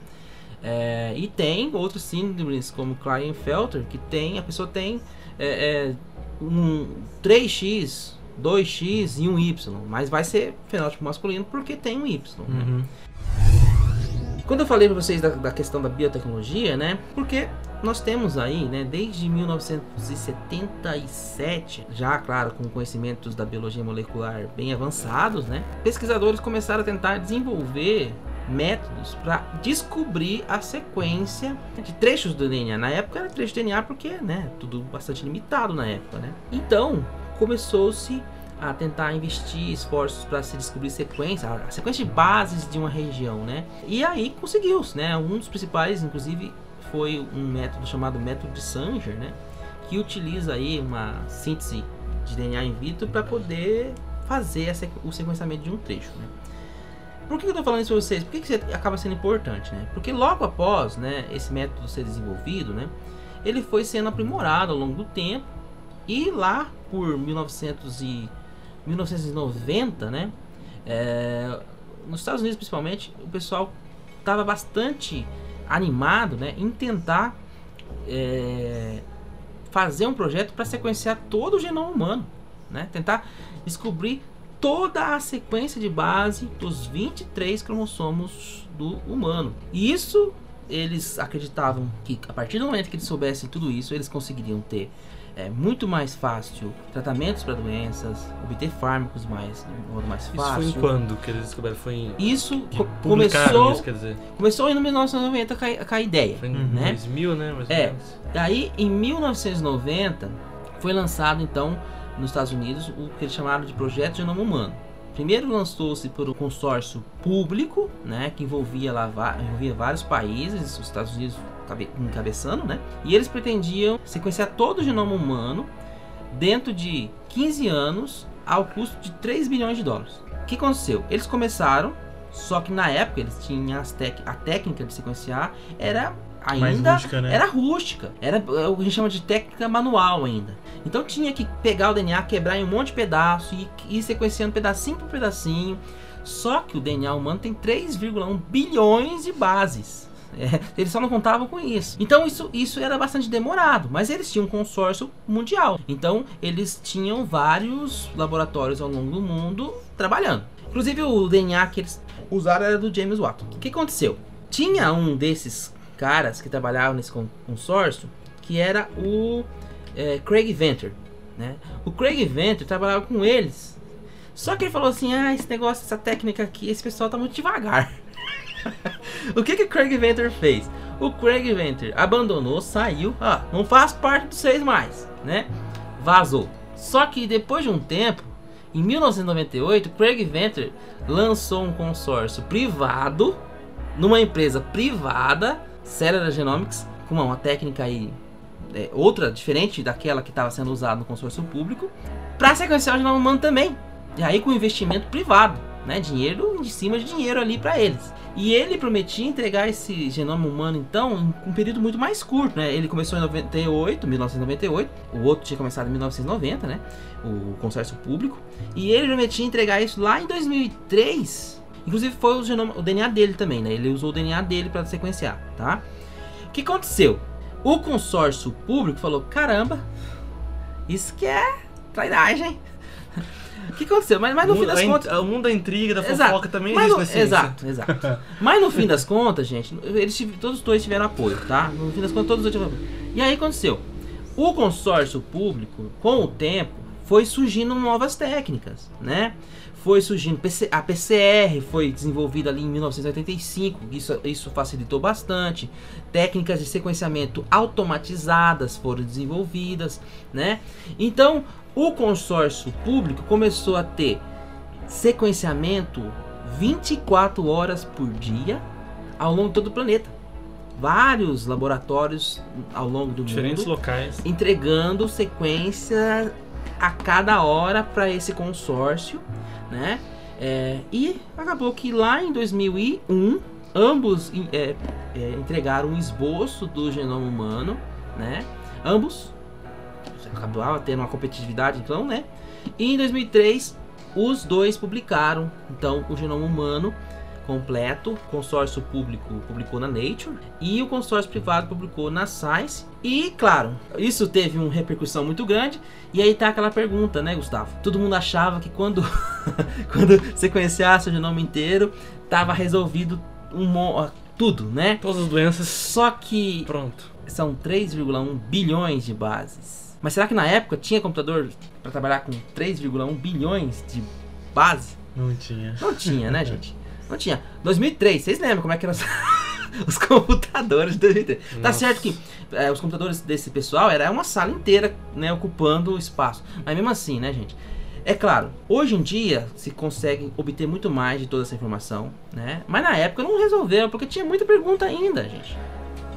É, e tem outros síndromes como Klinefelter que tem a pessoa tem é, é, um 3x, 2x e um Y, mas vai ser fenótipo masculino porque tem um Y. né? Uhum. Quando eu falei para vocês da, da questão da biotecnologia, né? Porque nós temos aí, né, desde 1977, já claro, com conhecimentos da biologia molecular bem avançados, né? Pesquisadores começaram a tentar desenvolver métodos para descobrir a sequência de trechos do DNA. Na época era trecho de DNA porque, né, tudo bastante limitado na época, né? Então, começou-se a tentar investir esforços para se descobrir sequência, a sequência de bases de uma região, né? E aí conseguiu-se, né? Um dos principais, inclusive, foi um método chamado método de Sanger, né? Que utiliza aí uma síntese de DNA in vitro para poder fazer o sequenciamento de um trecho, né? Por que eu estou falando isso para vocês? Por que, que isso acaba sendo importante, né? Porque logo após, né, esse método ser desenvolvido, né, ele foi sendo aprimorado ao longo do tempo e lá por 1900 e 1990, né, é, nos Estados Unidos principalmente, o pessoal estava bastante animado, né, em tentar é, fazer um projeto para sequenciar todo o genoma humano, né, tentar descobrir toda a sequência de base dos 23 cromossomos do humano. E isso eles acreditavam que a partir do momento que eles soubessem tudo isso, eles conseguiriam ter é, muito mais fácil tratamentos para doenças, obter fármacos mais, de modo mais Isso fácil. foi em quando que eles descobriram? Foi em. Isso co- começou, isso, quer dizer. começou em 1990 com a, ideia. Foi em. Né? 2000, né? Mais É. menos. Aí, em 1990, foi lançado então nos Estados Unidos o que eles chamaram de Projeto Genoma Humano. Primeiro lançou-se por um consórcio público, né, que envolvia, lá, envolvia vários países, os Estados Unidos cabe- encabeçando, né, e eles pretendiam sequenciar todo o genoma humano dentro de 15 anos ao custo de 3 bilhões de dólares. O que aconteceu? Eles começaram, só que na época eles tinham as a técnica de sequenciar era ainda rústica, né? era rústica, era é o que a gente chama de técnica manual ainda. Então tinha que pegar o DNA, quebrar em um monte de pedaço e ir sequenciando pedacinho por pedacinho. Só que o DNA humano tem 3,1 bilhões de bases. É, eles só não contavam com isso. Então isso, isso era bastante demorado, mas eles tinham um consórcio mundial. Então eles tinham vários laboratórios ao longo do mundo trabalhando. Inclusive o DNA que eles usaram era do James Watson. O que aconteceu? Tinha um desses caras que trabalhavam nesse con- consórcio que era o é, Craig Venter. Né? O Craig Venter trabalhava com eles. Só que ele falou assim: ah, esse negócio, essa técnica aqui, esse pessoal tá muito devagar. o que que o Craig Venter fez? O Craig Venter abandonou, saiu, ah, não faz parte dos seis mais, né? Vazou. Só que depois de um tempo, em 1998, Craig Venter lançou um consórcio privado numa empresa privada, Cellular Genomics, com uma técnica aí é, outra diferente daquela que estava sendo usada no consórcio público, para sequenciar o genoma humano também. E aí com investimento privado, né? Dinheiro de cima de dinheiro ali para eles. E ele prometia entregar esse genoma humano então em um período muito mais curto, né? Ele começou em 98, 1998, o outro tinha começado em 1990, né? O consórcio público, e ele prometia entregar isso lá em 2003. Inclusive foi o, genoma, o DNA dele também, né? Ele usou o DNA dele para sequenciar, tá? O que aconteceu? O consórcio público falou: caramba, isso que é trairagem. O que aconteceu? Mas, mas no fim das in- contas. O mundo da intriga, da Exato. fofoca também Mas existe no- exato, exato. Mas no fim das contas, gente, eles todos os dois tiveram apoio, tá? No fim das contas, todos os dois tiveram apoio. E aí aconteceu. O consórcio público, com o tempo, foi surgindo novas técnicas, né? Foi surgindo a PCR foi desenvolvida ali em 1985, isso, isso facilitou bastante. Técnicas de sequenciamento automatizadas foram desenvolvidas, né? Então, o consórcio público começou a ter sequenciamento 24 horas por dia ao longo de todo o planeta. Vários laboratórios ao longo do Diferentes mundo locais. entregando sequência a cada hora para esse consórcio, né? É, e acabou que lá em 2001 ambos é, é, entregaram um esboço do genoma humano, né? Ambos acabava tendo uma competitividade, então, né? E em 2003 os dois publicaram então o genoma humano completo, o consórcio público publicou na Nature e o consórcio privado publicou na Science. E claro, isso teve uma repercussão muito grande. E aí tá aquela pergunta, né, Gustavo? Todo mundo achava que quando quando sequenciasse o genoma inteiro, tava resolvido um tudo, né? Todas as doenças. Só que Pronto. são 3,1 bilhões de bases. Mas será que na época tinha computador para trabalhar com 3,1 bilhões de bases? Não tinha. Não tinha, né, gente? Não tinha. 2003, vocês lembram como é que eram os- computadores de 2003? Tá Nossa. certo que é, os computadores desse pessoal era uma sala inteira, né, ocupando o espaço. Mas mesmo assim, né, gente? É claro, hoje em dia se consegue obter muito mais de toda essa informação, né? Mas na época não resolveu, porque tinha muita pergunta ainda, gente.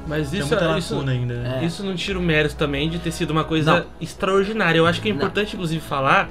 Mas isso, muita isso, ainda. né? É. isso não tira o mérito também de ter sido uma coisa Não. extraordinária. Eu acho que é Não. importante, inclusive, falar.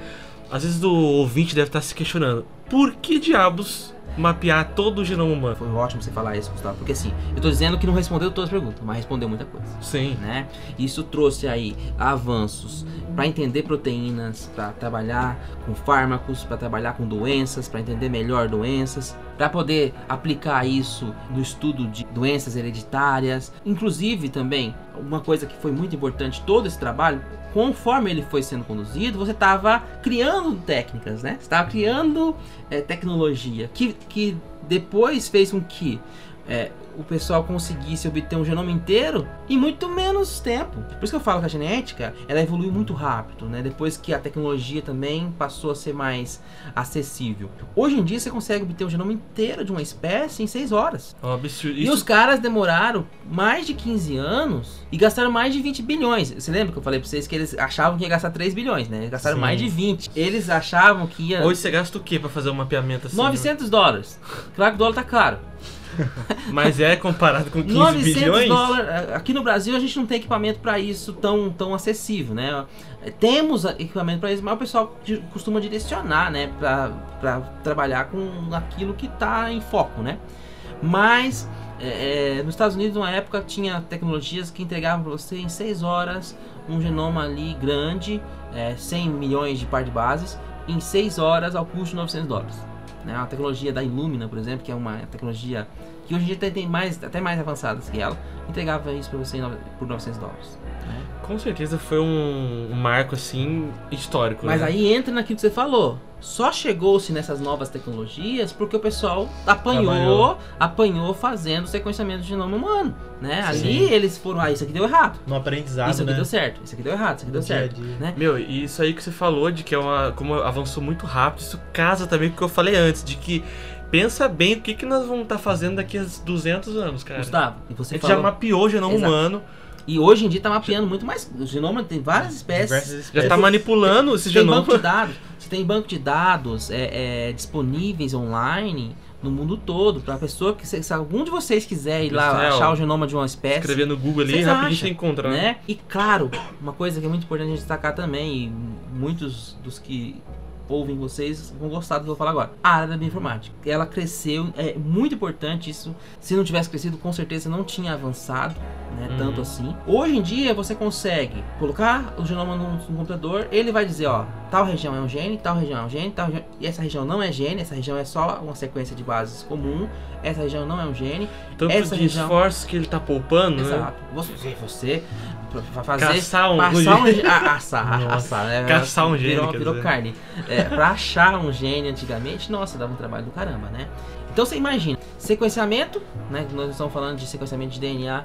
Às vezes o ouvinte deve estar se questionando: por que diabos mapear todo o genoma humano? Foi ótimo você falar isso, Gustavo, porque assim, eu tô dizendo que não respondeu todas as perguntas, mas respondeu muita coisa. Sim. né? Isso trouxe aí avanços para entender proteínas, para trabalhar com fármacos, para trabalhar com doenças, para entender melhor doenças. Para poder aplicar isso no estudo de doenças hereditárias. Inclusive também, uma coisa que foi muito importante todo esse trabalho, conforme ele foi sendo conduzido, você estava criando técnicas, né? Você estava criando é, tecnologia que, que depois fez com que é, o pessoal conseguisse obter um genoma inteiro em muito menos tempo. Por isso que eu falo que a genética ela evoluiu muito rápido, né? Depois que a tecnologia também passou a ser mais acessível. Hoje em dia você consegue obter o genoma inteiro de uma espécie em 6 horas. É um absurdo. E Isso- os caras demoraram mais de 15 anos e gastaram mais de 20 bilhões. Você lembra que eu falei pra vocês que eles achavam que ia gastar 3 bilhões, né? Eles gastaram Sim. mais de 20. Eles achavam que ia Hoje você gasta o quê pra fazer um mapeamento assim? 900 dólares. Claro que o dólar tá caro. Mas é comparado com 15 900 bilhões? eh, Aqui no Brasil a gente não tem equipamento para isso tão, tão acessível, né? Temos equipamento para isso, mas o pessoal costuma direcionar, né? Para trabalhar com aquilo que tá em foco, né? Mas eh, eh, nos Estados Unidos, numa época, tinha tecnologias que entregavam para você em 6 horas um genoma ali grande, eh, 100 milhões de par de bases, em 6 horas ao custo de 900 dólares. Né? A tecnologia da Illumina, por exemplo, que é uma tecnologia que hoje em dia até tem mais, até mais avançadas que ela, entregava isso para você por 900 dólares. né? Com certeza foi um, marco assim histórico. Mas né? aí entra naquilo que você falou. Só chegou-se nessas novas tecnologias porque o pessoal apanhou, Trabalhou. apanhou fazendo sequenciamento de genoma humano, né? Ali Sim. eles foram, ah, isso aqui deu errado. No aprendizado, isso aqui né? deu certo, isso aqui deu errado, isso aqui No deu dia certo, dia. né? Meu, e isso aí que você falou de que é uma. Como avançou muito rápido, isso casa também com o que eu falei antes, de que pensa bem o que, que nós vamos estar fazendo daqui a 200 anos, cara. Gustavo, e a você gente falou, já mapeou o genoma Exato. humano, e hoje em dia tá mapeando muito mais, o genoma tem várias espécies, Diversas já espécies. tá manipulando esse tem genoma. banco de dados, você tem banco de dados é, é, disponíveis online no mundo todo para pessoa que se, se algum de vocês quiser ir lá achar o genoma de uma espécie Escrever no Google ali, rapidinho você encontra. né? né? E claro, uma coisa que é muito importante a gente destacar também, e muitos dos que ouvem vocês vão gostar do que eu vou falar agora. A área da bioinformática. Ela cresceu, é muito importante isso. Se não tivesse crescido, com certeza não tinha avançado, né? Uhum. Tanto assim. Hoje em dia você consegue colocar o genoma num, num computador, ele vai dizer, ó, tal região é um gene, tal região é um gene, tal região... e essa região não é gene, essa região é só uma sequência de bases comum, essa região não é um gene, Tanto essa de região- esforço que ele tá poupando, né? Exato. Você, você fazer Caçar um- passar um ge- ah, assar, Nossa. assar, né? Caçar um gene, Virou, virou carne. É, pra achar um gene antigamente, nossa, dava um trabalho do caramba, né? Então você imagina, sequenciamento, né? Nós estamos falando de sequenciamento de DNA.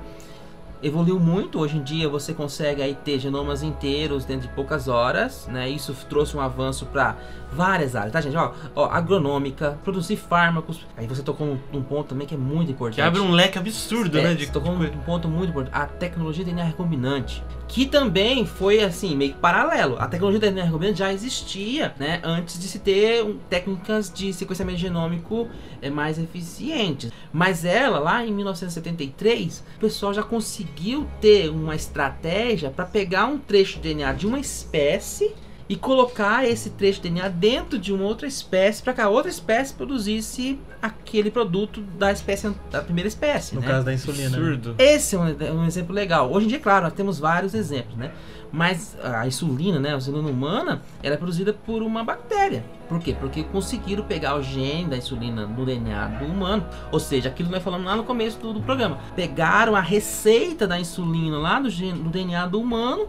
Evoluiu muito, hoje em dia você consegue aí ter genomas inteiros dentro de poucas horas, né? Isso trouxe um avanço para várias áreas, tá gente? Ó, ó, agronômica, produzir fármacos. Aí você tocou num, num ponto também que é muito importante. Que abre um leque absurdo, É, né? De, você tocou num ponto muito importante. A tecnologia de DNA recombinante. Que também foi assim, meio que paralelo. A tecnologia de DNA recombinante já existia, né? Antes de se ter um, técnicas de sequenciamento genômico é, mais eficientes. Mas ela, lá em 1973, o pessoal já conseguiu ter uma estratégia para pegar um trecho de DNA de uma espécie e colocar esse trecho de DNA dentro de uma outra espécie para que a outra espécie produzisse aquele produto da espécie da primeira espécie, No né? caso da insulina. Absurdo. Esse é um, um exemplo legal. Hoje em dia, claro, nós temos vários exemplos, né? Mas a insulina, né, a insulina humana, ela é produzida por uma bactéria. Por quê? Porque conseguiram pegar o gene da insulina no DNA do humano. Ou seja, aquilo que nós falamos lá no começo do, do programa. Pegaram a receita da insulina lá do, gene, do DNA do humano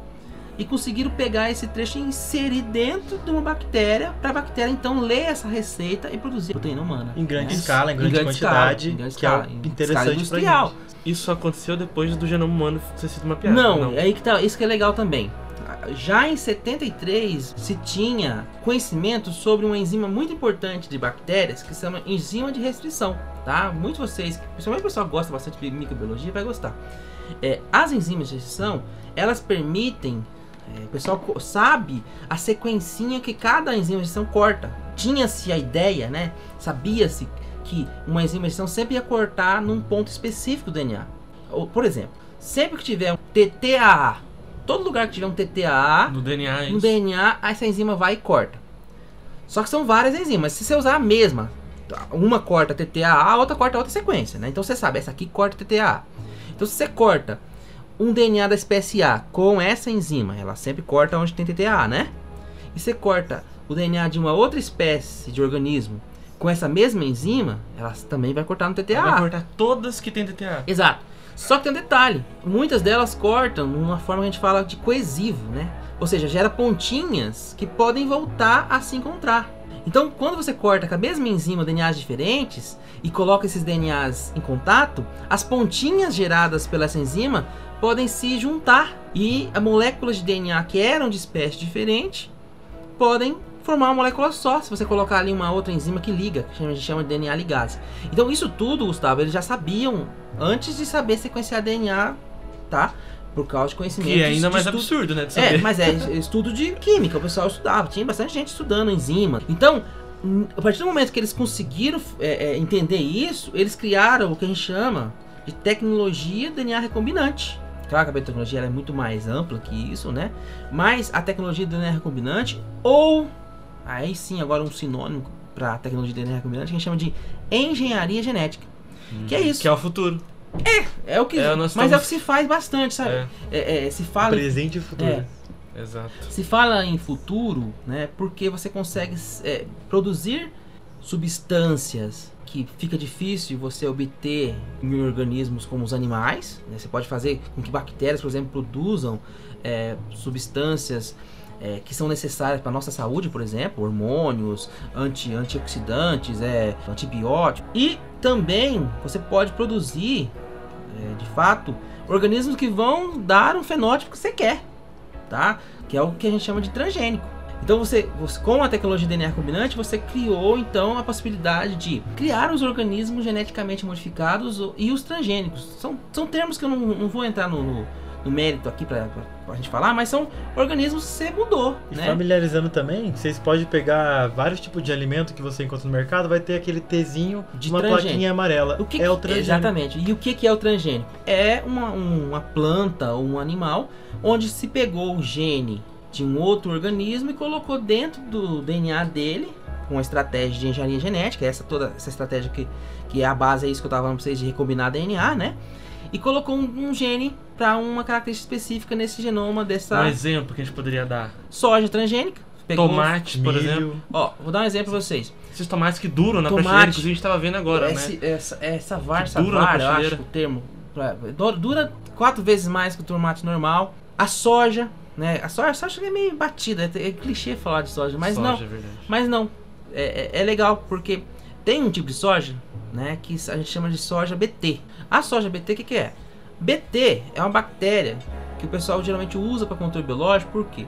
e conseguiram pegar esse trecho e inserir dentro de uma bactéria para a bactéria então ler essa receita e produzir proteína humana. Em grande né? escala, em grande quantidade, em grande que é escala, em interessante escala pra industrial. Isso aconteceu depois do genoma humano ter sido mapeado. Não, é aí que tá, isso que é legal também. Já em 73 se tinha conhecimento sobre uma enzima muito importante de bactérias que se chama enzima de restrição, tá? Muitos de vocês, principalmente o pessoal que gosta bastante de microbiologia, vai gostar. É, as enzimas de restrição, elas permitem, é, o pessoal sabe a sequencinha que cada enzima de restrição corta. Tinha-se a ideia, né? Sabia-se que uma enzima de restrição sempre ia cortar num ponto específico do DNA. Ou, por exemplo, sempre que tiver um TTAA, todo lugar que tiver um TTAA Do DNA, é no. DNA, essa enzima vai e corta. Só que são várias enzimas. Se você usar a mesma, uma corta TTAA, a outra corta outra sequência, né? Então você sabe, essa aqui corta TTAA. Então se você corta um DNA da espécie A com essa enzima, ela sempre corta onde tem TTAA, né? E você corta o DNA de uma outra espécie de organismo com essa mesma enzima, ela também vai cortar no TTA. Ela vai cortar todas que tem TTA. Exato. Só que tem um detalhe: muitas delas cortam numa forma que a gente fala de coesivo, né? Ou seja, gera pontinhas que podem voltar a se encontrar. Então, quando você corta com a mesma enzima DNAs diferentes e coloca esses DNAs em contato, as pontinhas geradas pela essa enzima podem se juntar e as moléculas de DNA que eram de espécie diferente podem formar uma molécula só, se você colocar ali uma outra enzima que liga, que a gente chama de DNA ligase. Então isso tudo, Gustavo, eles já sabiam antes de saber sequenciar DNA, tá? Por causa de conhecimento. Que é ainda mais estudo- absurdo, né? É, mas é estudo de química, o pessoal estudava, tinha bastante gente estudando enzima. Então, hum, a partir do momento que eles conseguiram é, é, entender isso, eles criaram o que a gente chama de tecnologia DNA recombinante. Claro que a tecnologia ela é muito mais ampla que isso, né? Mas a tecnologia DNA recombinante, ou aí sim, agora um sinônimo para tecnologia DNA recombinante, que a gente chama de engenharia genética. Que é isso. Que é o futuro. É o que, É, mas é o que se faz bastante, sabe? É, É, é, se fala em Presente e futuro. É. exato. Se fala em futuro, né, porque você consegue é, produzir substâncias que fica difícil você obter em organismos como os animais. né? Você pode fazer com que bactérias, por exemplo, produzam é, substâncias é, que são necessárias para a nossa saúde, por exemplo, hormônios, anti, antioxidantes, é, antibióticos. E também você pode produzir, é, de fato, organismos que vão dar um fenótipo que você quer tá? Que é o que a gente chama de transgênico. Então você, você com a tecnologia DNA recombinante, você criou então a possibilidade de criar os organismos geneticamente modificados e os transgênicos. São, são termos que eu não, não vou entrar no, no- no mérito aqui pra, pra, pra gente falar, mas são organismos que você mudou, E né? familiarizando também, vocês podem pegar vários tipos de alimento que você encontra no mercado, vai ter aquele Tzinho De uma transgênico. plaquinha amarela. O que é o transgênico. Exatamente. E o que, que é o transgênico? É uma, um- uma planta ou um animal onde se pegou o gene de um outro organismo e colocou dentro do DNA dele com a estratégia de engenharia genética, essa toda essa estratégia que, que é a base, é isso que eu estava falando pra vocês, de recombinar DNA, né? E colocou um, um gene para uma característica específica nesse genoma dessa Um exemplo que a gente poderia dar. soja transgênica. Pegou- Tomate, por Milho. exemplo. Ó, vou dar um exemplo pra vocês. Esses tomates que duram na Tomate. prateleira, inclusive a gente tava vendo agora, Esse- né? Essa, essa var, Que dura na savar, eu prateleira. acho o termo. pra- dura- quatro vezes mais que o tomate normal. A soja, né? A soja, a soja é meio batida, é, é clichê falar de soja, mas Soja, não. é. Mas não. É, é- é legal porque tem um tipo de soja, né? Que a gente chama de soja BT. A soja BT, o que, que é? BT é uma bactéria que o pessoal geralmente usa para controle biológico, por quê?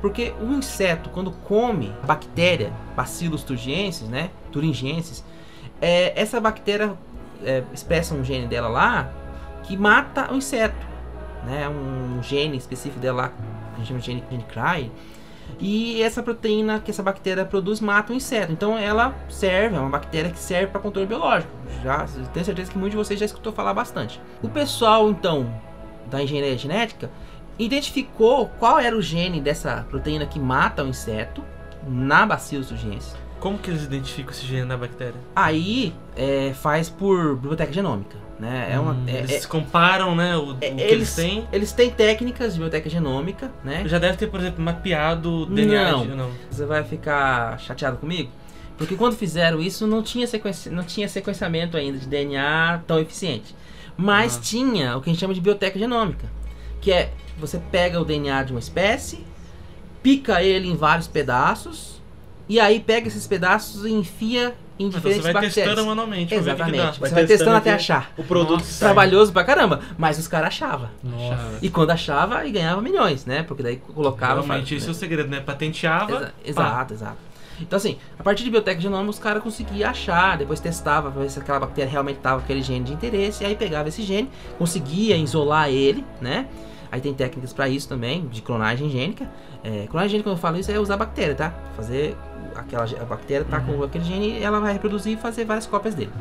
Porque o inseto, quando come a bactéria Bacillus thuringiensis, né? Thuringiensis, é, essa bactéria é, expressa um gene dela lá que mata o inseto, né? Um gene específico dela lá, a gente chama de gene, gene CRY, e essa proteína que essa bactéria produz mata o inseto. Então ela serve, é uma bactéria que serve para controle biológico. Já tenho certeza que muitos de vocês já escutou falar bastante. O pessoal então da engenharia genética identificou qual era o gene dessa proteína que mata o inseto na Bacillus thuringiensis. Como que eles identificam esse gene na bactéria? Aí é, faz por biblioteca genômica, né? É uma, Hum, é- eles é- comparam, né, o, o que é- eles têm. Eles têm técnicas de biblioteca genômica, né? Já deve ter, por exemplo, mapeado o DNA Não. Não. Você vai ficar chateado comigo? Porque quando fizeram isso não tinha, sequenci... não tinha sequenciamento ainda de DNA tão eficiente. Mas Ah. tinha o que a gente chama de biblioteca genômica. Que é você pega o DNA de uma espécie, pica ele em vários pedaços, e aí pega esses pedaços e enfia em Mas você diferentes vai bactérias. testando manualmente que que Exatamente. dá. Você vai testando até achar. O produto sai. Trabalhoso pra caramba. Mas os caras achavam. Nossa. Achava. E quando achava, aí ganhava milhões, né? Porque daí colocava. Realmente, esse é o segredo, né? Patenteava. Exa- exato, exato. Então, assim, a partir de biblioteca genômica, os caras conseguiam achar, depois testava pra ver se aquela bactéria realmente estava com aquele gene de interesse, e aí pegava esse gene, conseguia isolar ele, né? Aí tem técnicas pra isso também, de clonagem gênica. É, clonagem gênica, quando eu falo isso, é usar bactéria, tá? Fazer aquela a bactéria tá com aquele gene e ela vai reproduzir e fazer várias cópias dele.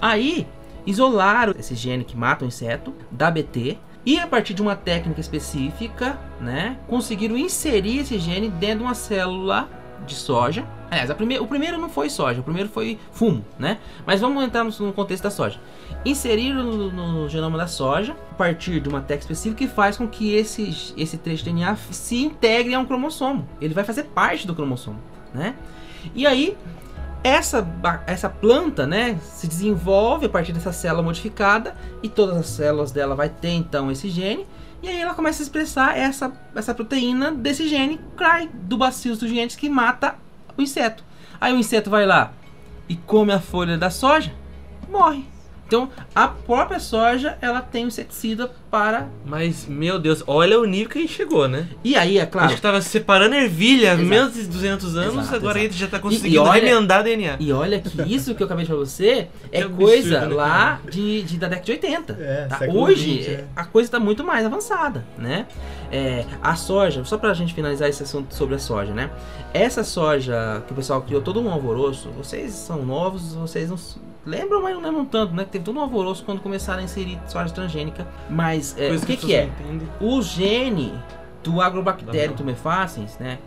Aí, isolaram esse gene que mata o inseto da BT e a partir de uma técnica específica, né, conseguiram inserir esse gene dentro de uma célula de soja. Aliás, a prime o primeiro não foi soja, o primeiro foi fumo, né? Mas vamos entrar no, no contexto da soja. Inseriram no, no genoma da soja a partir de uma técnica específica que faz com que esse, esse trecho de DNA se integre a um cromossomo. Ele vai fazer parte do cromossomo, né? E aí essa, essa planta, né, se desenvolve a partir dessa célula modificada e todas as células dela vai ter então esse gene e aí ela começa a expressar essa, essa proteína desse gene, cry, do bacillus dos genes que mata o inseto. Aí o inseto vai lá e come a folha da soja, morre. Então, a própria soja, ela tem um inseticida para... Mas, meu Deus, olha o nível que a gente chegou, né? E aí, é A claro... gente tava separando ervilha há menos de 200 anos, Exato, agora a exato. gente já tá E- e conseguindo olha- remendar DNA. E olha que isso que eu acabei de falar pra você é absurdo, coisa né, lá de, de- da década de 80. É, tá? Hoje 20, é. a coisa está muito mais avançada, né? É, a soja, só pra gente finalizar esse assunto sobre a soja, né? Essa soja que o pessoal criou todo um alvoroço, vocês são novos, vocês não lembram, mas não lembram tanto, né? Que teve todo um alvoroço quando começaram a inserir soja transgênica. Mas é, o que, as que é? O gene do agrobactério tumefaciens, né?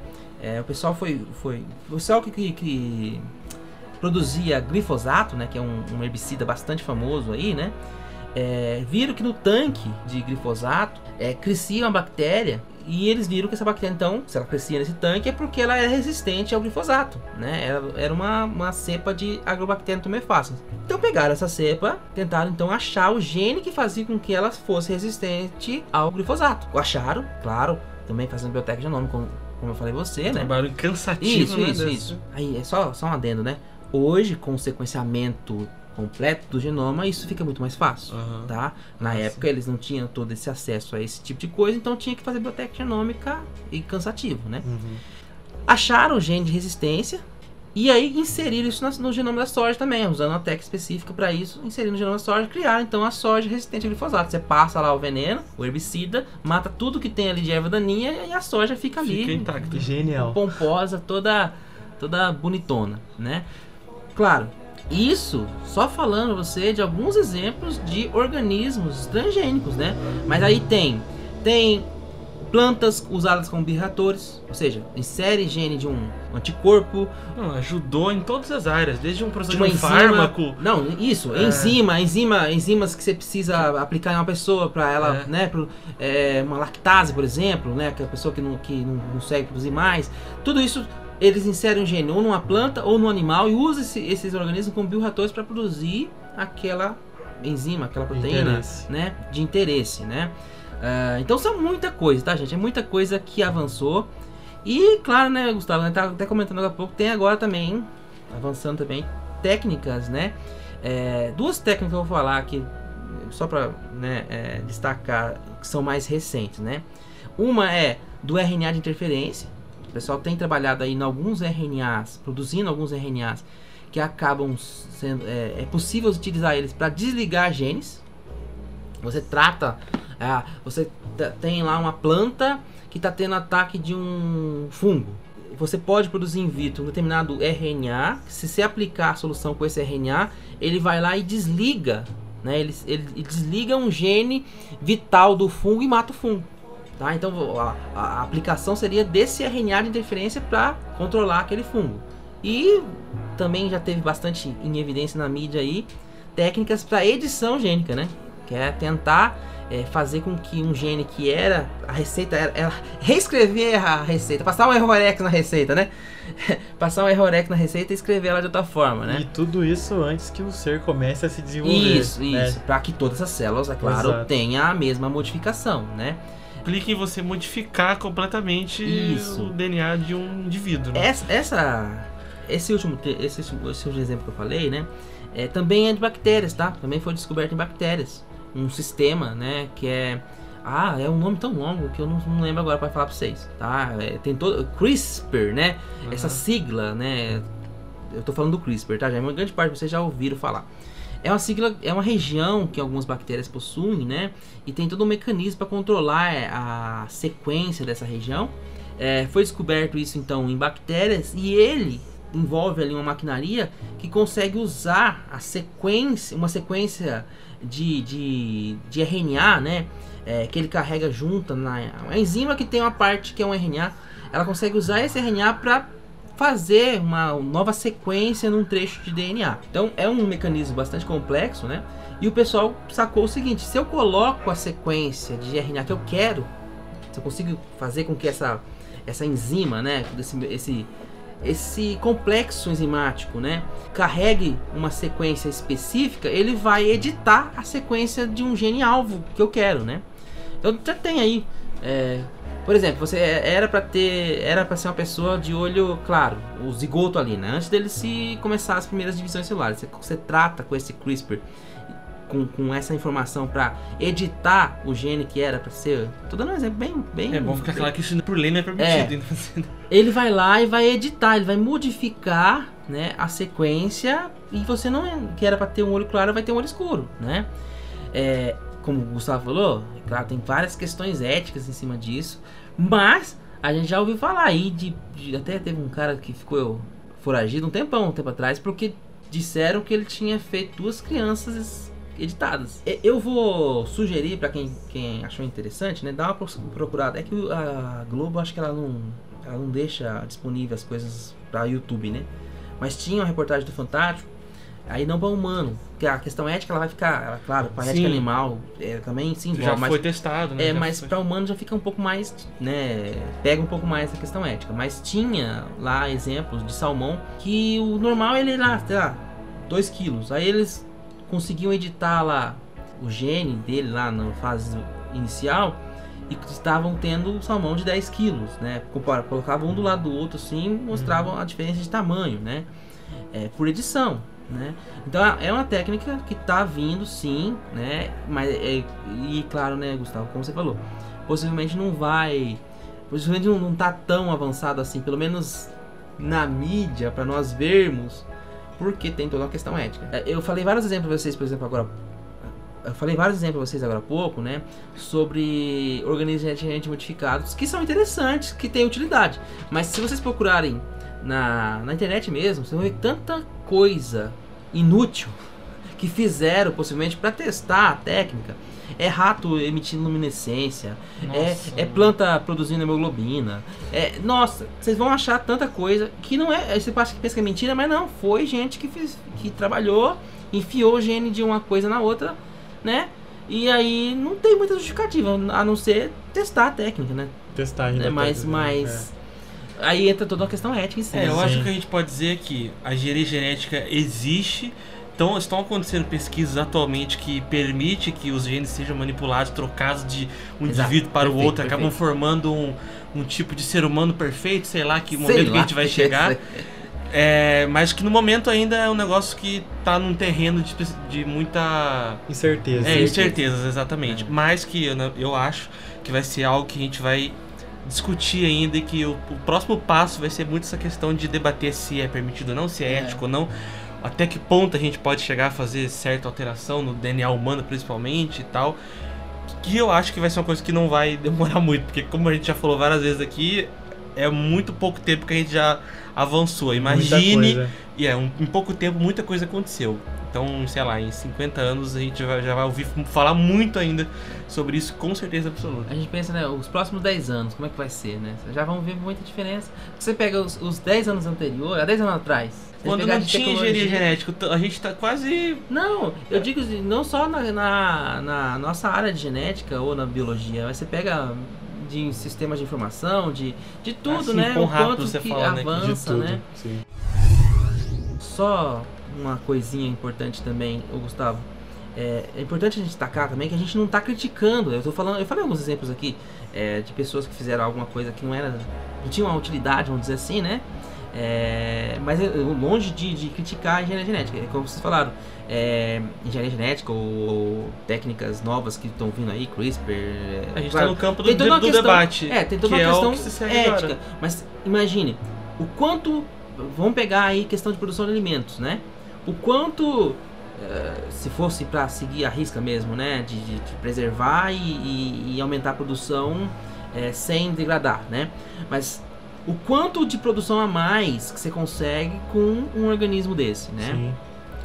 É, o pessoal foi, foi o pessoal que, que, que produzia glifosato, né? Que é um, um herbicida bastante famoso aí, né? É, viram que no tanque de glifosato é, crescia uma bactéria e eles viram que essa bactéria, então, se ela crescia nesse tanque, é porque ela era resistente ao glifosato, né? Era, era uma, uma cepa de agrobacterium tumefaciens. Então pegaram essa cepa, tentaram então achar o gene que fazia com que ela fosse resistente ao glifosato. Acharam, claro, também fazendo biblioteca genômica, como, como eu falei você, né? Trabalho cansativo, Isso, né? isso, dessa- isso. Aí é só, só um adendo, né? Hoje, com o sequenciamento completo do genoma, isso fica muito mais fácil, Aham. tá? Na Ah, época eles não tinham todo esse acesso a esse tipo de coisa, então tinha que fazer biblioteca genômica e cansativo, né? Uhum. Acharam o gene de resistência e aí inseriram isso no genoma da soja também, usando uma técnica específica para isso, inseriram no genoma da soja, criaram então a soja resistente ao glifosato. Você passa lá o veneno, o herbicida, mata tudo que tem ali de erva daninha e a soja fica ali Fica intacto. Genial. pomposa, toda toda bonitona, né? Claro, isso só falando você de alguns exemplos de organismos transgênicos, né? Mas aí tem tem plantas usadas como bioreatores, ou seja, insere gene de um anticorpo, Não, ajudou em todas as áreas, desde um processo de um enzima. fármaco. Não, isso, É. enzima, enzima, enzimas que você precisa aplicar em uma pessoa para ela, É. né, pro, é, uma lactase, por exemplo, né, que é a pessoa que não, que não consegue produzir mais. Tudo isso eles inserem um gene ou numa planta ou no animal e usam esse- esses organismos como bioreatores para produzir aquela enzima, aquela proteína, Interesse. né, de interesse, né? Ah, então são muita coisa, tá, gente? É muita coisa que avançou. E claro, né, Gustavo, né, tá até comentando agora há pouco, tem agora também, avançando também, técnicas, né? É, duas técnicas que eu vou falar aqui, só para né, é, destacar, que são mais recentes, né? Uma é do RNA de interferência. Pessoal tem trabalhado aí em alguns RNAs, produzindo alguns RNAs que acabam sendo. É, é possível utilizar eles para desligar genes. Você trata. ah, você tem lá uma planta que está tendo ataque de um fungo. Você pode produzir in vitro um determinado RNA. Se você aplicar a solução com esse RNA, ele vai lá e desliga. Né? Ele, ele- ele desliga um gene vital do fungo e mata o fungo. Tá? Então a, a aplicação seria desse RNA de interferência para controlar aquele fungo. E também já teve bastante em evidência na mídia aí técnicas para edição gênica, né? Que é tentar é, fazer com que um gene que era a receita era, era reescrever a receita, passar um errorex na receita, né? passar um errorex na receita e escrever ela de outra forma, né? E tudo isso antes que o ser comece a se desenvolver. Isso, né? isso, para que todas as células, é claro, Exato. tenham a mesma modificação, né? Implica em você modificar completamente Isso. o DNA de um indivíduo. Né? Essa, essa- esse último, esse, esse último exemplo que eu falei, né? é, também é de bactérias, tá? Também foi descoberto em bactérias. Um sistema, né? Que é. Ah, é um nome tão longo que eu não, não lembro agora para falar para vocês, tá? É, tem todo. CRISPR, né? Essa Aham. sigla, né? Eu tô falando do CRISPR, tá? Já uma grande parte de vocês já ouviram falar. É uma sigla, é uma região que algumas bactérias possuem, né? E tem todo um mecanismo para controlar é, a sequência dessa região. É, foi descoberto isso então em bactérias e ele envolve ali uma maquinaria que consegue usar a sequência, uma sequência de, de, de RNA, né? É, que ele carrega junto na enzima que tem uma parte que é um RNA. Ela consegue usar esse RNA para fazer uma nova sequência num trecho de DNA. Então é um mecanismo bastante complexo, né? E o pessoal sacou o seguinte: se eu coloco a sequência de RNA que eu quero, se eu consigo fazer com que essa, essa enzima, né, esse, esse, esse complexo enzimático, né, carregue uma sequência específica, ele vai editar a sequência de um gene alvo que eu quero, né? Então já tem aí, é, por exemplo, você era para ter, era para ser uma pessoa de olho claro, o zigoto ali, né? Antes dele se começar as primeiras divisões celulares, você, você trata com esse CRISPR com, com essa informação para editar o gene que era para ser. Tô dando um exemplo bem. bem é bom ficar claro que isso por lei não é permitido. É, ele vai lá e vai editar, ele vai modificar né, a sequência e você não. É, que era para ter um olho claro, vai ter um olho escuro, né? É, como o Gustavo falou, claro, tem várias questões éticas em cima disso, mas a gente já ouviu falar aí de, de até teve um cara que ficou foragido um tempão, um tempo atrás, porque disseram que ele tinha feito duas crianças editadas. Eu vou sugerir para quem, quem achou interessante, né, dar uma procurada. É que a Globo acho que ela não, ela não deixa disponível as coisas para YouTube, né? Mas tinha uma reportagem do Fantástico, aí não para humano, que a questão ética ela vai ficar, ela, claro, para ética animal é, também sim já foi testado, né? É, já mas para humano já fica um pouco mais, né, pega um pouco mais a questão ética. Mas tinha lá exemplos de salmão que o normal ele era, sei lá, 2 quilos. Aí eles conseguiam editar lá o gene dele lá na fase inicial e estavam tendo salmão de 10 quilos, né? Colocavam um do lado do outro assim, mostravam uhum. a diferença de tamanho, né? É, por edição, né? Então é uma técnica que está vindo sim, né? Mas é, e claro, né, Gustavo, como você falou, possivelmente não vai, possivelmente não, não tá tão avançado assim, pelo menos na mídia para nós vermos porque tem toda uma questão ética. É, eu falei vários exemplos para vocês, por exemplo, agora. Eu falei vários exemplos para vocês agora há pouco, né? Sobre organismos geneticamente modificados que são interessantes, que têm utilidade. Mas se vocês procurarem na, na internet mesmo, vocês vão ver tanta coisa inútil que fizeram possivelmente para testar a técnica é rato emitindo luminescência, é, é, planta produzindo hemoglobina. É, nossa, vocês vão achar tanta coisa que não é. Você pensa que é mentira, mas não. Foi gente que, fez, que trabalhou, enfiou o gene de uma coisa na outra, né? E aí não tem muita justificativa, a não ser testar a técnica, né? Testar ainda. É, mas, técnica, mas é. Aí entra toda uma questão ética em si. É, eu Sim. acho que a gente pode dizer que a engenharia genética existe então, estão acontecendo pesquisas atualmente que permite que os genes sejam manipulados, trocados de um Exato. indivíduo para perfeito, o outro, perfeito. acabam formando um, um tipo de ser humano perfeito, sei lá que momento lá, que a gente vai chegar. É, mas que no momento ainda é um negócio que está num terreno de, de muita incerteza. É, incertezas, exatamente. É. Mas que eu, eu acho que vai ser algo que a gente vai discutir ainda e que o, o próximo passo vai ser muito essa questão de debater se é permitido ou não, se é, é. ético ou não até que ponto a gente pode chegar a fazer certa alteração no DNA humano, principalmente e tal. Que eu acho que vai ser uma coisa que não vai demorar muito, porque como a gente já falou várias vezes aqui, é muito pouco tempo que a gente já avançou. Imagine, e é um, em pouco tempo muita coisa aconteceu. Então, sei lá, em 50 anos a gente já vai, já vai ouvir falar muito ainda sobre isso, com certeza absoluta. A gente pensa, né, os próximos 10 anos, como é que vai ser, né? Já vão ver muita diferença. Você pega os, os 10 anos anteriores, há 10 anos atrás, quando não tinha engenharia genética, a gente tá quase. Não, eu digo não só na, na, na, nossa área de genética ou na biologia, você pega de sistemas de informação, de, de tudo, assim, né? O quanto você que fala, avança, né? né? Sim. Só uma coisinha importante também, o Gustavo. É, é, importante a gente destacar também que a gente não está criticando. Eu tô falando, eu falei alguns exemplos aqui é, de pessoas que fizeram alguma coisa que não era, não tinha uma utilidade, vamos dizer assim, né? É, mas longe de, de, criticar a engenharia genética, é como vocês falaram, é, engenharia genética ou, ou, técnicas novas que estão vindo aí, CRISPR. A gente está no campo do, do questão, debate. É, tem toda uma é questão é que ética. Agora. Mas imagine o quanto. Vamos pegar aí questão de produção de alimentos, né? O quanto. Uh, se fosse para seguir a risca mesmo, né? De, de, de preservar e, e, e, aumentar a produção é, sem degradar, né? Mas o quanto de produção a mais que você consegue com um organismo desse, né? Sim.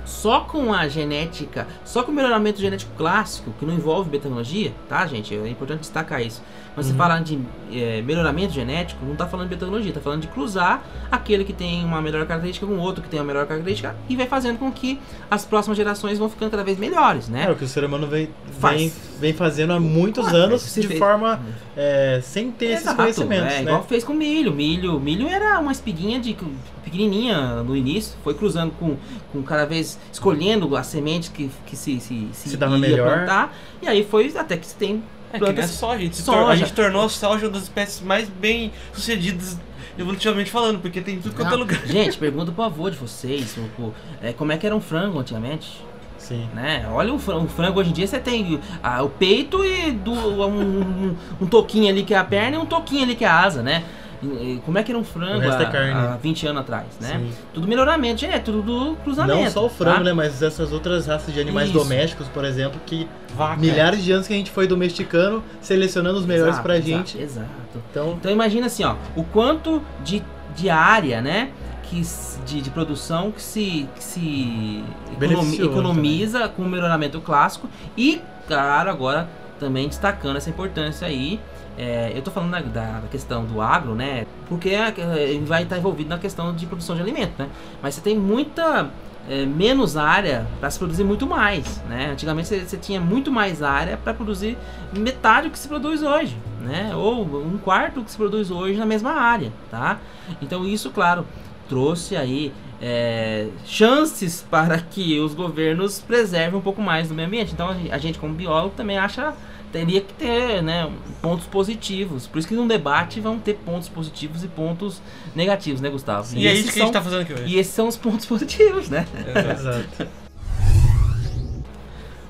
só com a genética, só com o melhoramento genético clássico, que não envolve biotecnologia, tá, gente? É importante destacar isso. Quando você Uhum. fala de é, melhoramento genético, não está falando de biotecnologia, está falando de cruzar aquele que tem uma melhor característica com o outro que tem uma melhor característica e vai fazendo com que as próximas gerações vão ficando cada vez melhores, né? É o que o ser humano vem, vem, vem fazendo há muitos Ah, anos se de fez. forma é, sem ter esses Exato, conhecimentos, é, né? igual fez com milho. Milho, milho era uma espiguinha de pequenininha no início, foi cruzando com, com cada vez escolhendo as sementes que, que se, se, Se dava ia melhor. plantar, e aí foi até que se tem É que a plantas soja. A gente, soja. a gente tornou a soja uma das espécies mais bem sucedidas evolutivamente falando, porque tem tudo quanto é Não, lugar. Gente, pergunta pro avô de vocês o- o- é, como é que era um frango antigamente. Sim. Né? Olha o frango, o frango hoje em dia você tem ah, o peito e do, um, um, um toquinho ali que é a perna e um toquinho ali que é a asa, né? Como é que era um frango é há, há 20 anos atrás, né? Sim. Tudo melhoramento, é tudo do cruzamento. Não só o frango, tá? né? Mas essas outras raças de animais Isso. domésticos, por exemplo, que Vaca. milhares de anos que a gente foi domesticando, selecionando os melhores Exato, pra exato, gente. Exato. Então, Então imagina assim, ó, o quanto de, de área, né? Que, de, de produção que se, que se economi- Beneficiou economiza com o melhoramento clássico e, claro, agora também destacando essa importância aí. É, eu tô falando da, da- questão do agro, né? Porque é- é, ele vai estar envolvido na questão de produção de alimento, né? Mas você tem muita é, menos área para se produzir muito mais, né? Antigamente você, você tinha muito mais área para produzir metade do que se produz hoje, né? Ou um quarto do que se produz hoje na mesma área, tá? Então isso, claro, trouxe aí é, chances para que os governos preservem um pouco mais do meio ambiente. Então a gente como biólogo também acha teria que ter né, pontos positivos. Por isso que num debate vão ter pontos positivos e pontos negativos, né, Gustavo? E é esses isso que a gente são- tá fazendo aqui hoje. E esses são os pontos positivos, né? exato.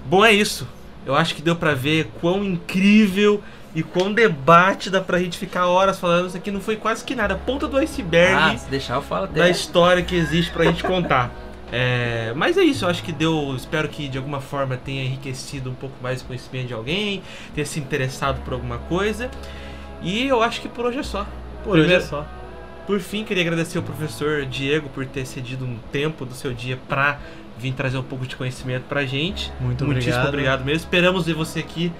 Bom, é isso. Eu acho que deu pra ver quão incrível e quão debate dá pra gente ficar horas falando. Isso aqui não foi quase que nada. Ponta do Ah, iceberg se deixar eu falo da até. história que existe pra gente contar. É, mas é isso, eu acho que deu. Espero que de alguma forma tenha enriquecido um pouco mais o conhecimento de alguém, tenha se interessado por alguma coisa. E eu acho que por hoje é só. Por hoje é Primeiro- só. Por fim, queria agradecer ao professor Diego por ter cedido um tempo do seu dia pra vir trazer um pouco de conhecimento pra gente. Muito Muitíssimo obrigado. obrigado mesmo. Esperamos ver você aqui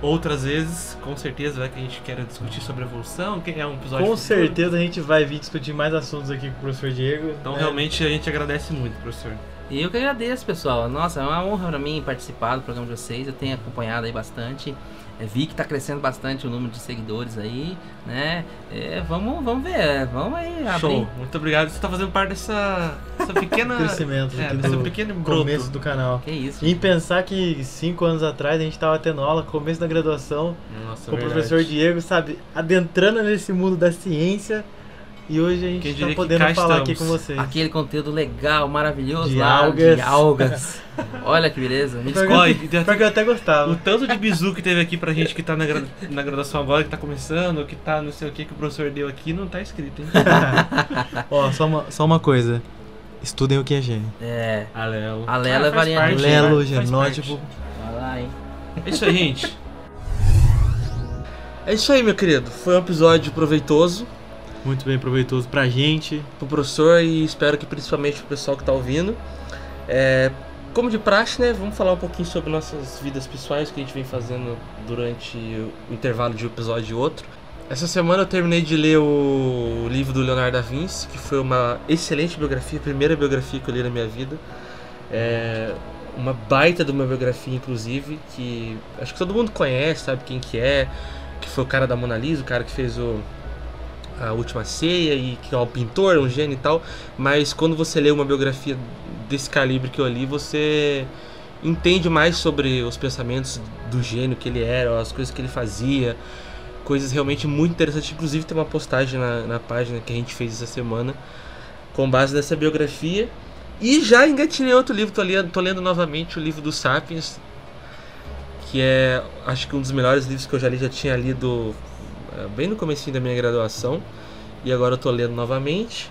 outras vezes, com certeza, vai que a gente quer discutir sobre evolução, que é um episódio Com futuro. certeza a gente vai vir discutir mais assuntos aqui com o professor Diego. Então né? realmente a gente agradece muito, professor. E eu que agradeço, pessoal. Nossa, é uma honra pra mim participar do programa de vocês. Eu tenho acompanhado aí bastante. É, vi que tá crescendo bastante o número de seguidores aí, né? É, vamos, vamos ver, vamos aí abrir. Show. Muito obrigado. Você tá fazendo parte dessa, dessa pequena Crescimento é, do pequeno broto. começo do canal. Que isso. Em pensar que cinco anos atrás a gente tava tendo aula, começo da graduação, Nossa, com o verdade. professor Diego, sabe, adentrando nesse mundo da ciência. E hoje a gente tá que podendo falar aqui estamos. com vocês. Aquele conteúdo legal, maravilhoso De lá algas. de algas. Olha que beleza. Me Pior que- desculpa. Ó, e tem Pior que eu até O gostava. tanto de bizu que teve aqui pra gente que tá na, gra- na graduação agora, que tá começando, que tá não sei o que que o professor deu aqui, não tá escrito, hein? Ó, só uma, só uma coisa. Estudem o que é gênio. É, Alelo. A Lela faz varia parte, muito. Lelo, faz- faz genótipo. vai lá, hein. É isso aí, gente. É isso aí, meu querido. Foi um episódio proveitoso Muito bem proveitoso pra gente. pro professor e espero que principalmente pro pessoal que tá ouvindo. É, como de praxe, né? Vamos falar um pouquinho sobre nossas vidas pessoais que a gente vem fazendo durante o intervalo de um episódio e outro. Essa semana eu terminei de ler o livro do Leonardo da Vinci, que foi uma excelente biografia, a primeira biografia que eu li na minha vida. É uma baita de uma biografia, inclusive, que acho que todo mundo conhece, sabe quem que é, que foi o cara da Mona Lisa, o cara que fez o a Última Ceia e que é um pintor, um gênio e tal, mas quando você lê uma biografia desse calibre que eu li, você entende mais sobre os pensamentos do gênio que ele era, as coisas que ele fazia, coisas realmente muito interessantes. Inclusive tem uma postagem na, na página que a gente fez essa semana com base nessa biografia. E já engatinhei outro livro, tô lendo, tô lendo novamente o livro do Sapiens, que é acho que um dos melhores livros que eu já li, já tinha lido é, bem no comecinho da minha graduação e agora eu tô lendo novamente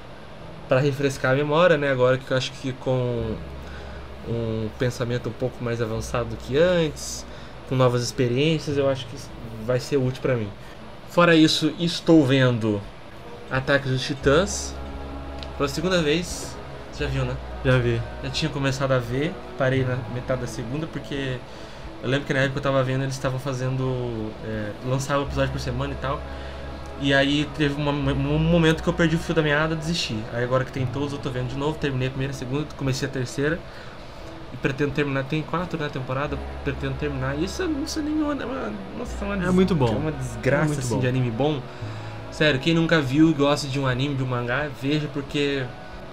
para refrescar a memória, né? Agora que eu acho que com um pensamento um pouco mais avançado do que antes, com novas experiências, eu acho que vai ser útil para mim. Fora isso, estou vendo Ataque dos Titãs pela segunda vez. Você já viu, né? Já vi. Já tinha começado a ver, parei na metade da segunda, porque eu lembro que na época eu tava vendo, eles estavam fazendo. É, lançavam um episódio por semana e tal. E aí teve uma- um momento que eu perdi o fio da meada, desisti. Aí agora que tem todos, eu tô vendo de novo, terminei a primeira, a segunda, comecei a terceira. E pretendo terminar, tem quatro na temporada, pretendo terminar. E isso é- isso é nenhuma. É uma, nossa, é uma É des- muito bom. É uma desgraça É assim, bom. de anime bom. Sério, quem nunca viu e gosta de um anime, de um mangá, veja porque.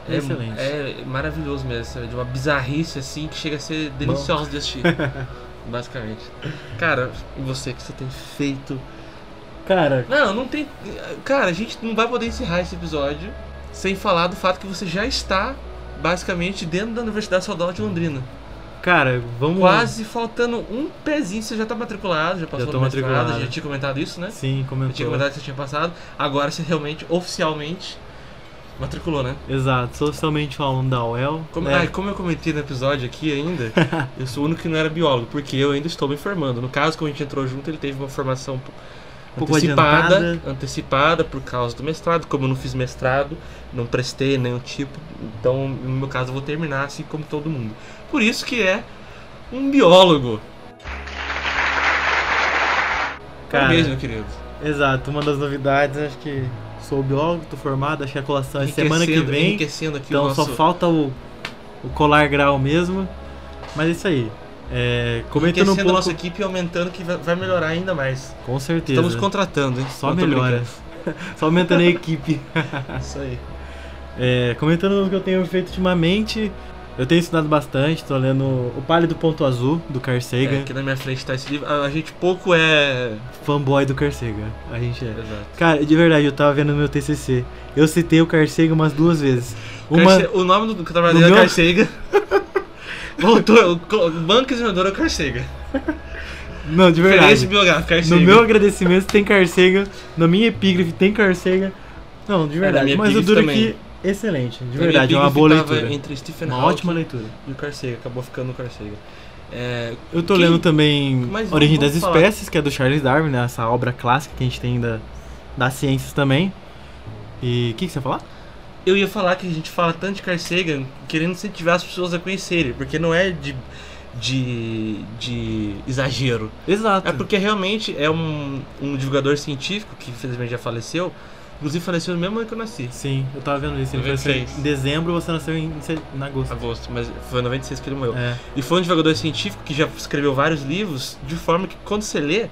É excelente. É maravilhoso mesmo. É de uma bizarrice assim que chega a ser delicioso de assistir. basicamente. Cara, você que você tem feito? Cara, Não, não tem. Cara, a gente não vai poder encerrar esse episódio sem falar do fato que você já está basicamente dentro da Universidade Estadual de Londrina. cara, vamos. Quase faltando um pezinho, você já está matriculado, já passou tô no mestrado, matriculado. já tinha comentado isso, né? Sim, Eu tinha comentou. comentado que você tinha passado. Agora você realmente, oficialmente, matriculou, né? Exato, socialmente falando da UEL. Como, né? ai, como eu comentei no episódio aqui ainda, eu sou o único que não era biólogo, porque eu ainda estou me formando. No caso, como a gente entrou junto, ele teve uma formação um Antecipada. antecipada, antecipada por causa do mestrado. Como eu não fiz mestrado, não prestei nenhum tipo, então no meu caso eu vou terminar assim como todo mundo. Por isso que é um biólogo. Cara, Parabéns, meu querido. Exato, uma das novidades, acho que sou biólogo, tô formado, acho que a colação é semana que vem. Então nosso... só falta o, o colar grau mesmo. Mas é isso aí. É, comentando um enriquecendo a pouco. nossa equipe e aumentando que vai melhorar ainda mais. Com certeza. Estamos contratando, hein? Só melhora. Só aumentando a equipe. Isso aí. É, comentando o que eu tenho feito ultimamente, eu tenho estudado bastante, tô lendo O Pálido Ponto Azul, do Carl É, Sagan. aqui na minha frente tá esse livro. A, a gente pouco é. Fanboy do Carl Sagan. A gente é. Exato. Cara, de verdade, eu tava vendo no meu TCC. Eu citei o Carl Sagan umas duas vezes. Uma, Carce- O nome do, trabalho dele é meu- Carcega. Voltou, o co- o banco examinador é o Carcega. não, de verdade. No meu agradecimento tem Carl Sagan, na minha epígrafe tem Carl Sagan. Não, de É, verdade. minha mas o duro também. aqui, excelente. De Na verdade, é uma boa leitura. Entre Stephen Uma Hawking ótima leitura. e o Carcega. Acabou ficando o Carcega. É, Eu tô Quem- lendo também Mas Origem das falar. Espécies, que é do Charles Darwin, né? Essa obra clássica que a gente tem da, das ciências também. E o que, que você ia falar? Eu ia falar que a gente fala tanto de Carl Sagan querendo incentivar as pessoas a conhecerem, porque não é de, de, de exagero. Exato. É porque realmente é um, um divulgador científico que infelizmente já faleceu. Inclusive faleceu no mesmo ano que eu nasci. Sim, eu tava vendo isso. Ele faleceu 96. em dezembro, você nasceu em, em agosto. Agosto, mas foi em 96 que ele morreu. É. E foi um divulgador científico que já escreveu vários livros, de forma que quando você lê,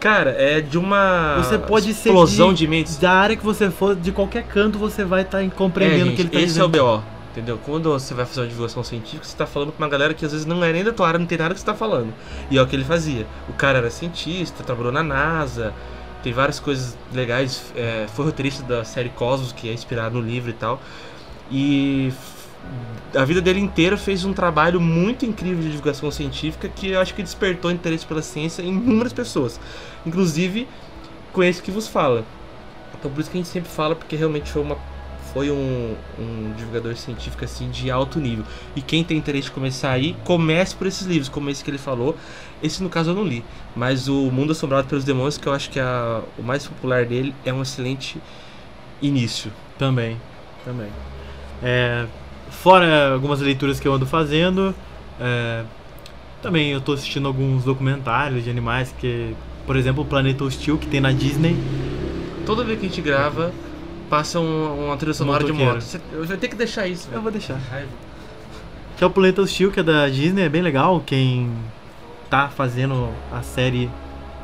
cara, é de uma Você pode ser explosão de- de, mentes. Da área que você for, de qualquer canto, você vai estar compreendendo é, o que ele tá esse dizendo. é o BO. Entendeu? Quando você vai fazer uma divulgação científica, você tá falando com uma galera que às vezes não é nem da tua área, não tem nada que você tá falando. E é o que ele fazia. O cara era cientista, trabalhou na NASA, tem várias coisas legais. é, foi roteirista da série Cosmos, que é inspirado no livro e tal. E a vida dele inteira fez um trabalho muito incrível de divulgação científica que eu acho que despertou interesse pela ciência em inúmeras pessoas. Inclusive com esse que vos fala. Então por isso que a gente sempre fala, porque realmente foi uma foi um, um divulgador científico assim de alto nível. E quem tem interesse de começar aí, comece por esses livros, como esse que ele falou. Esse no caso eu não li, mas o Mundo Assombrado pelos Demônios, que eu acho que é a- o mais popular dele, é um excelente início. Também, também. É, fora algumas leituras que eu ando fazendo, é, também eu tô assistindo alguns documentários de animais, que, por exemplo, o Planeta Hostil, que tem na Disney. Toda vez que a gente grava, passa um- uma trilha sonora de moto. Eu vou ter que deixar isso. Eu velho. vou deixar. Que é o Planeta Hostil, que é da Disney, é bem legal. Quem tá fazendo a série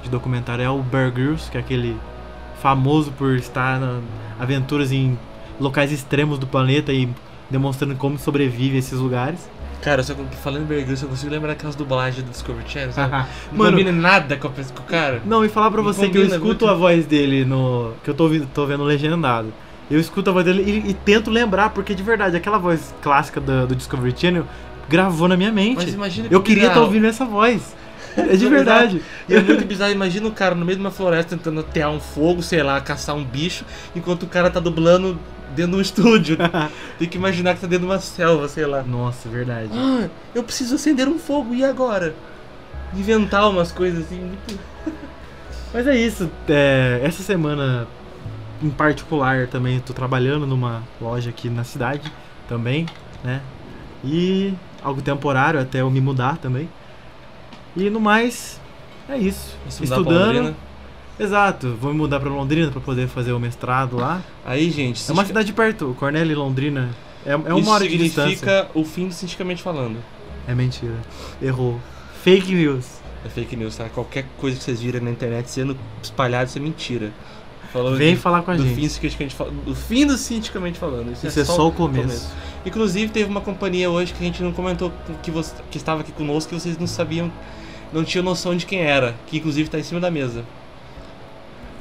de documentário é o Bear Grylls, que é aquele famoso por estar na aventuras em locais extremos do planeta e demonstrando como sobrevive a esses lugares. Cara, só, falando em Bear Grylls, eu consigo lembrar aquelas dublagens do Discovery Channel, sabe? Não Mano, combina nada com, a, com o cara. Não, e falar pra Não você que eu escuto muito. a voz dele no. que eu tô, ouvindo, tô vendo legendado. Eu escuto a voz dele e, e tento lembrar, porque de verdade, aquela voz clássica do, do Discovery Channel gravou na minha mente. Mas imagina que Eu queria estar bizarro. ouvindo essa voz. É de Não, verdade. E é muito bizarro, imagina o cara no meio de uma floresta tentando atear um fogo, sei lá, caçar um bicho, enquanto o cara tá dublando dentro de um estúdio. Tem que imaginar que tá dentro de uma selva, sei lá. Nossa, verdade. Ah, eu preciso acender um fogo, e agora? Inventar umas coisas assim, muito... Mas é isso. é, essa semana, em particular, também tô trabalhando numa loja aqui na cidade também. né? E algo temporário até eu me mudar também. E no mais, é isso. Estudando. Exato, vou mudar pra Londrina pra poder fazer o mestrado lá. Aí, gente, É uma cidade perto, Cornell e Londrina. É, é uma isso hora de distância. significa o fim do cientificamente falando. É mentira. Errou. Fake news. É fake news, tá? Qualquer coisa que vocês virem na internet sendo espalhado, isso é mentira. Falando Vem de- falar com a do gente. fim, cientificamente do fim do cientificamente falando. Isso, Isso é só o começo. Inclusive, teve uma companhia hoje que a gente não comentou que, você, que estava aqui conosco que vocês não sabiam, não tinham noção de quem era, que inclusive está em cima da mesa.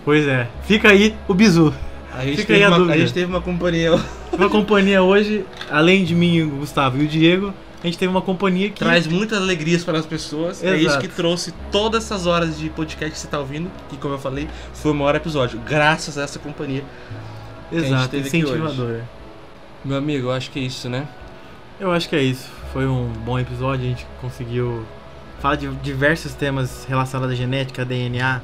Pois é. Fica aí o bizu. A gente, Fica aí a uma, dúvida. a gente teve uma companhia Uma companhia hoje, além de mim, o Gustavo e o Diego, a gente teve uma companhia que. traz muitas alegrias para as pessoas. É isso Exato. que trouxe todas essas horas de podcast que você está ouvindo, que como eu falei, foi o maior episódio, graças a essa companhia. Exato, incentivador. Meu amigo, eu acho que é isso, né? Eu acho que é isso. Foi um bom episódio, a gente conseguiu falar de diversos temas relacionados à genética, DNA,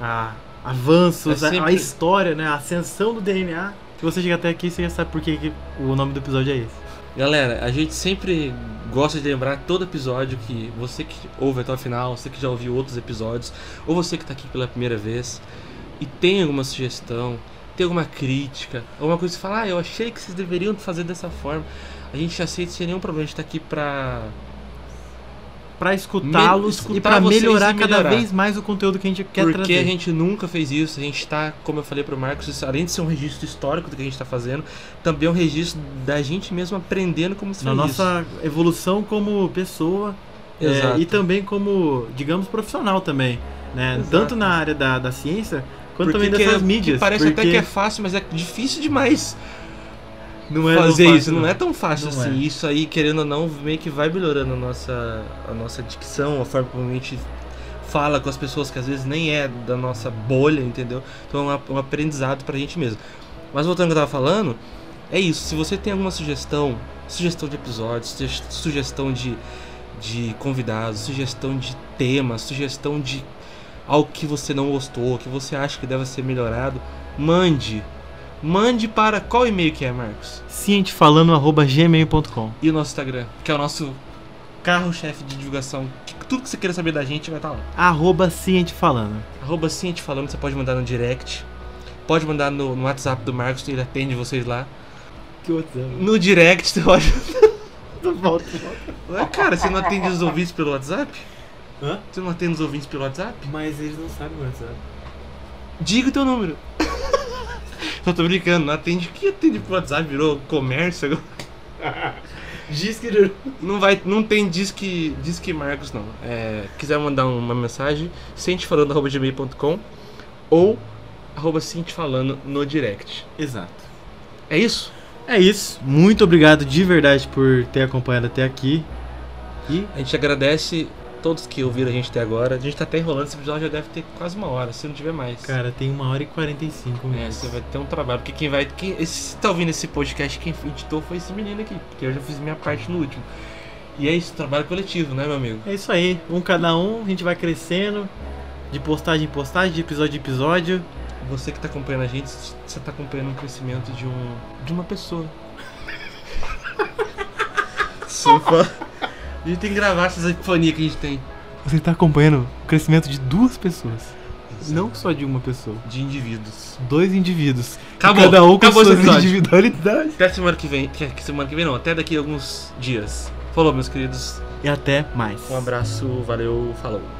a avanços, É a- a, sempre- história, né? A ascensão do DNA. Se você chegar até aqui, você já sabe por que o nome do episódio é esse. Galera, a gente sempre gosta de lembrar todo episódio que você que ouve até o final, você que já ouviu outros episódios, ou você que está aqui pela primeira vez e tem alguma sugestão, tem alguma crítica, alguma coisa que você fala, ah, eu achei que vocês deveriam fazer dessa forma, a gente aceita sem nenhum problema, a gente tá aqui pra. Pra escutá-los escutar e vocês melhorar e cada melhorar. vez mais o conteúdo que a gente quer porque trazer. a gente nunca fez isso, a gente tá, como eu falei pro Marcos, isso, além de ser um registro histórico do que a gente tá fazendo, também é um registro da gente mesmo aprendendo como se Na faz isso. nossa evolução como pessoa é, e também como, digamos, profissional também. Né? Exato. Tanto na área da, da ciência, quanto Porque também dessas que mídias. parece até porque que é fácil, mas é difícil demais não é fazer fácil, isso. Não é tão fácil Não assim. é. Isso aí, querendo ou não, meio que vai melhorando a nossa, a nossa dicção, a forma como a gente fala com as pessoas que às vezes nem é da nossa bolha, entendeu? Então é um, aprendizado pra gente mesmo. Mas voltando ao que eu tava falando, é isso. Se você tem alguma sugestão, sugestão de episódios, suge- sugestão de, de convidados, sugestão de temas, sugestão de algo que você não gostou, que você acha que deve ser melhorado, mande. Mande para qual e-mail que é, Marcos? cientefalando.gmail.com E o nosso Instagram, que é o nosso carro-chefe de divulgação. Tudo que você queira saber da gente vai estar lá. Arroba cientefalando. Arroba Ciente Falando, você pode mandar no direct. Pode mandar no, no WhatsApp do Marcos, ele atende vocês lá. Que WhatsApp? No direct, você pode. Volta, Ué, Cara, você não atende os ouvintes pelo WhatsApp? Hã? Você não atende os ouvintes pelo WhatsApp? Mas eles não sabem o WhatsApp. Diga o teu número. Só tô brincando, não atende. O que atende pro WhatsApp? Virou comércio agora? Diz que Não, vai, não tem disque, disque Marcos, não. É, quiser mandar uma mensagem, cientefalando.gmail.com ou arroba no direct. Exato. É isso? É isso. Muito obrigado de verdade por ter acompanhado até aqui. E A gente agradece todos que ouviram a gente até agora. A gente tá até enrolando, esse episódio já deve ter quase uma hora, se não tiver mais. Cara, tem uma hora e 45 É, minutos. você vai ter um trabalho, porque quem vai. Quem, esse, se tá ouvindo esse podcast, quem editou foi esse menino aqui, porque eu já fiz minha parte no último. E é isso, trabalho coletivo, né, meu amigo? É isso aí, um cada um, a gente vai crescendo, de postagem em postagem, de episódio em episódio. Você que tá acompanhando a gente, você tá acompanhando o crescimento de um. de uma pessoa. Sufa. A gente tem que gravar essas epifanias que a gente tem. Você está acompanhando o crescimento de duas pessoas, não só de uma pessoa. De indivíduos. Dois indivíduos. Acabou, cada um com acabou suas individualidades. Até semana que vem. Que semana que vem não, até daqui a alguns dias. Falou, meus queridos. E até mais. Um abraço, valeu, falou.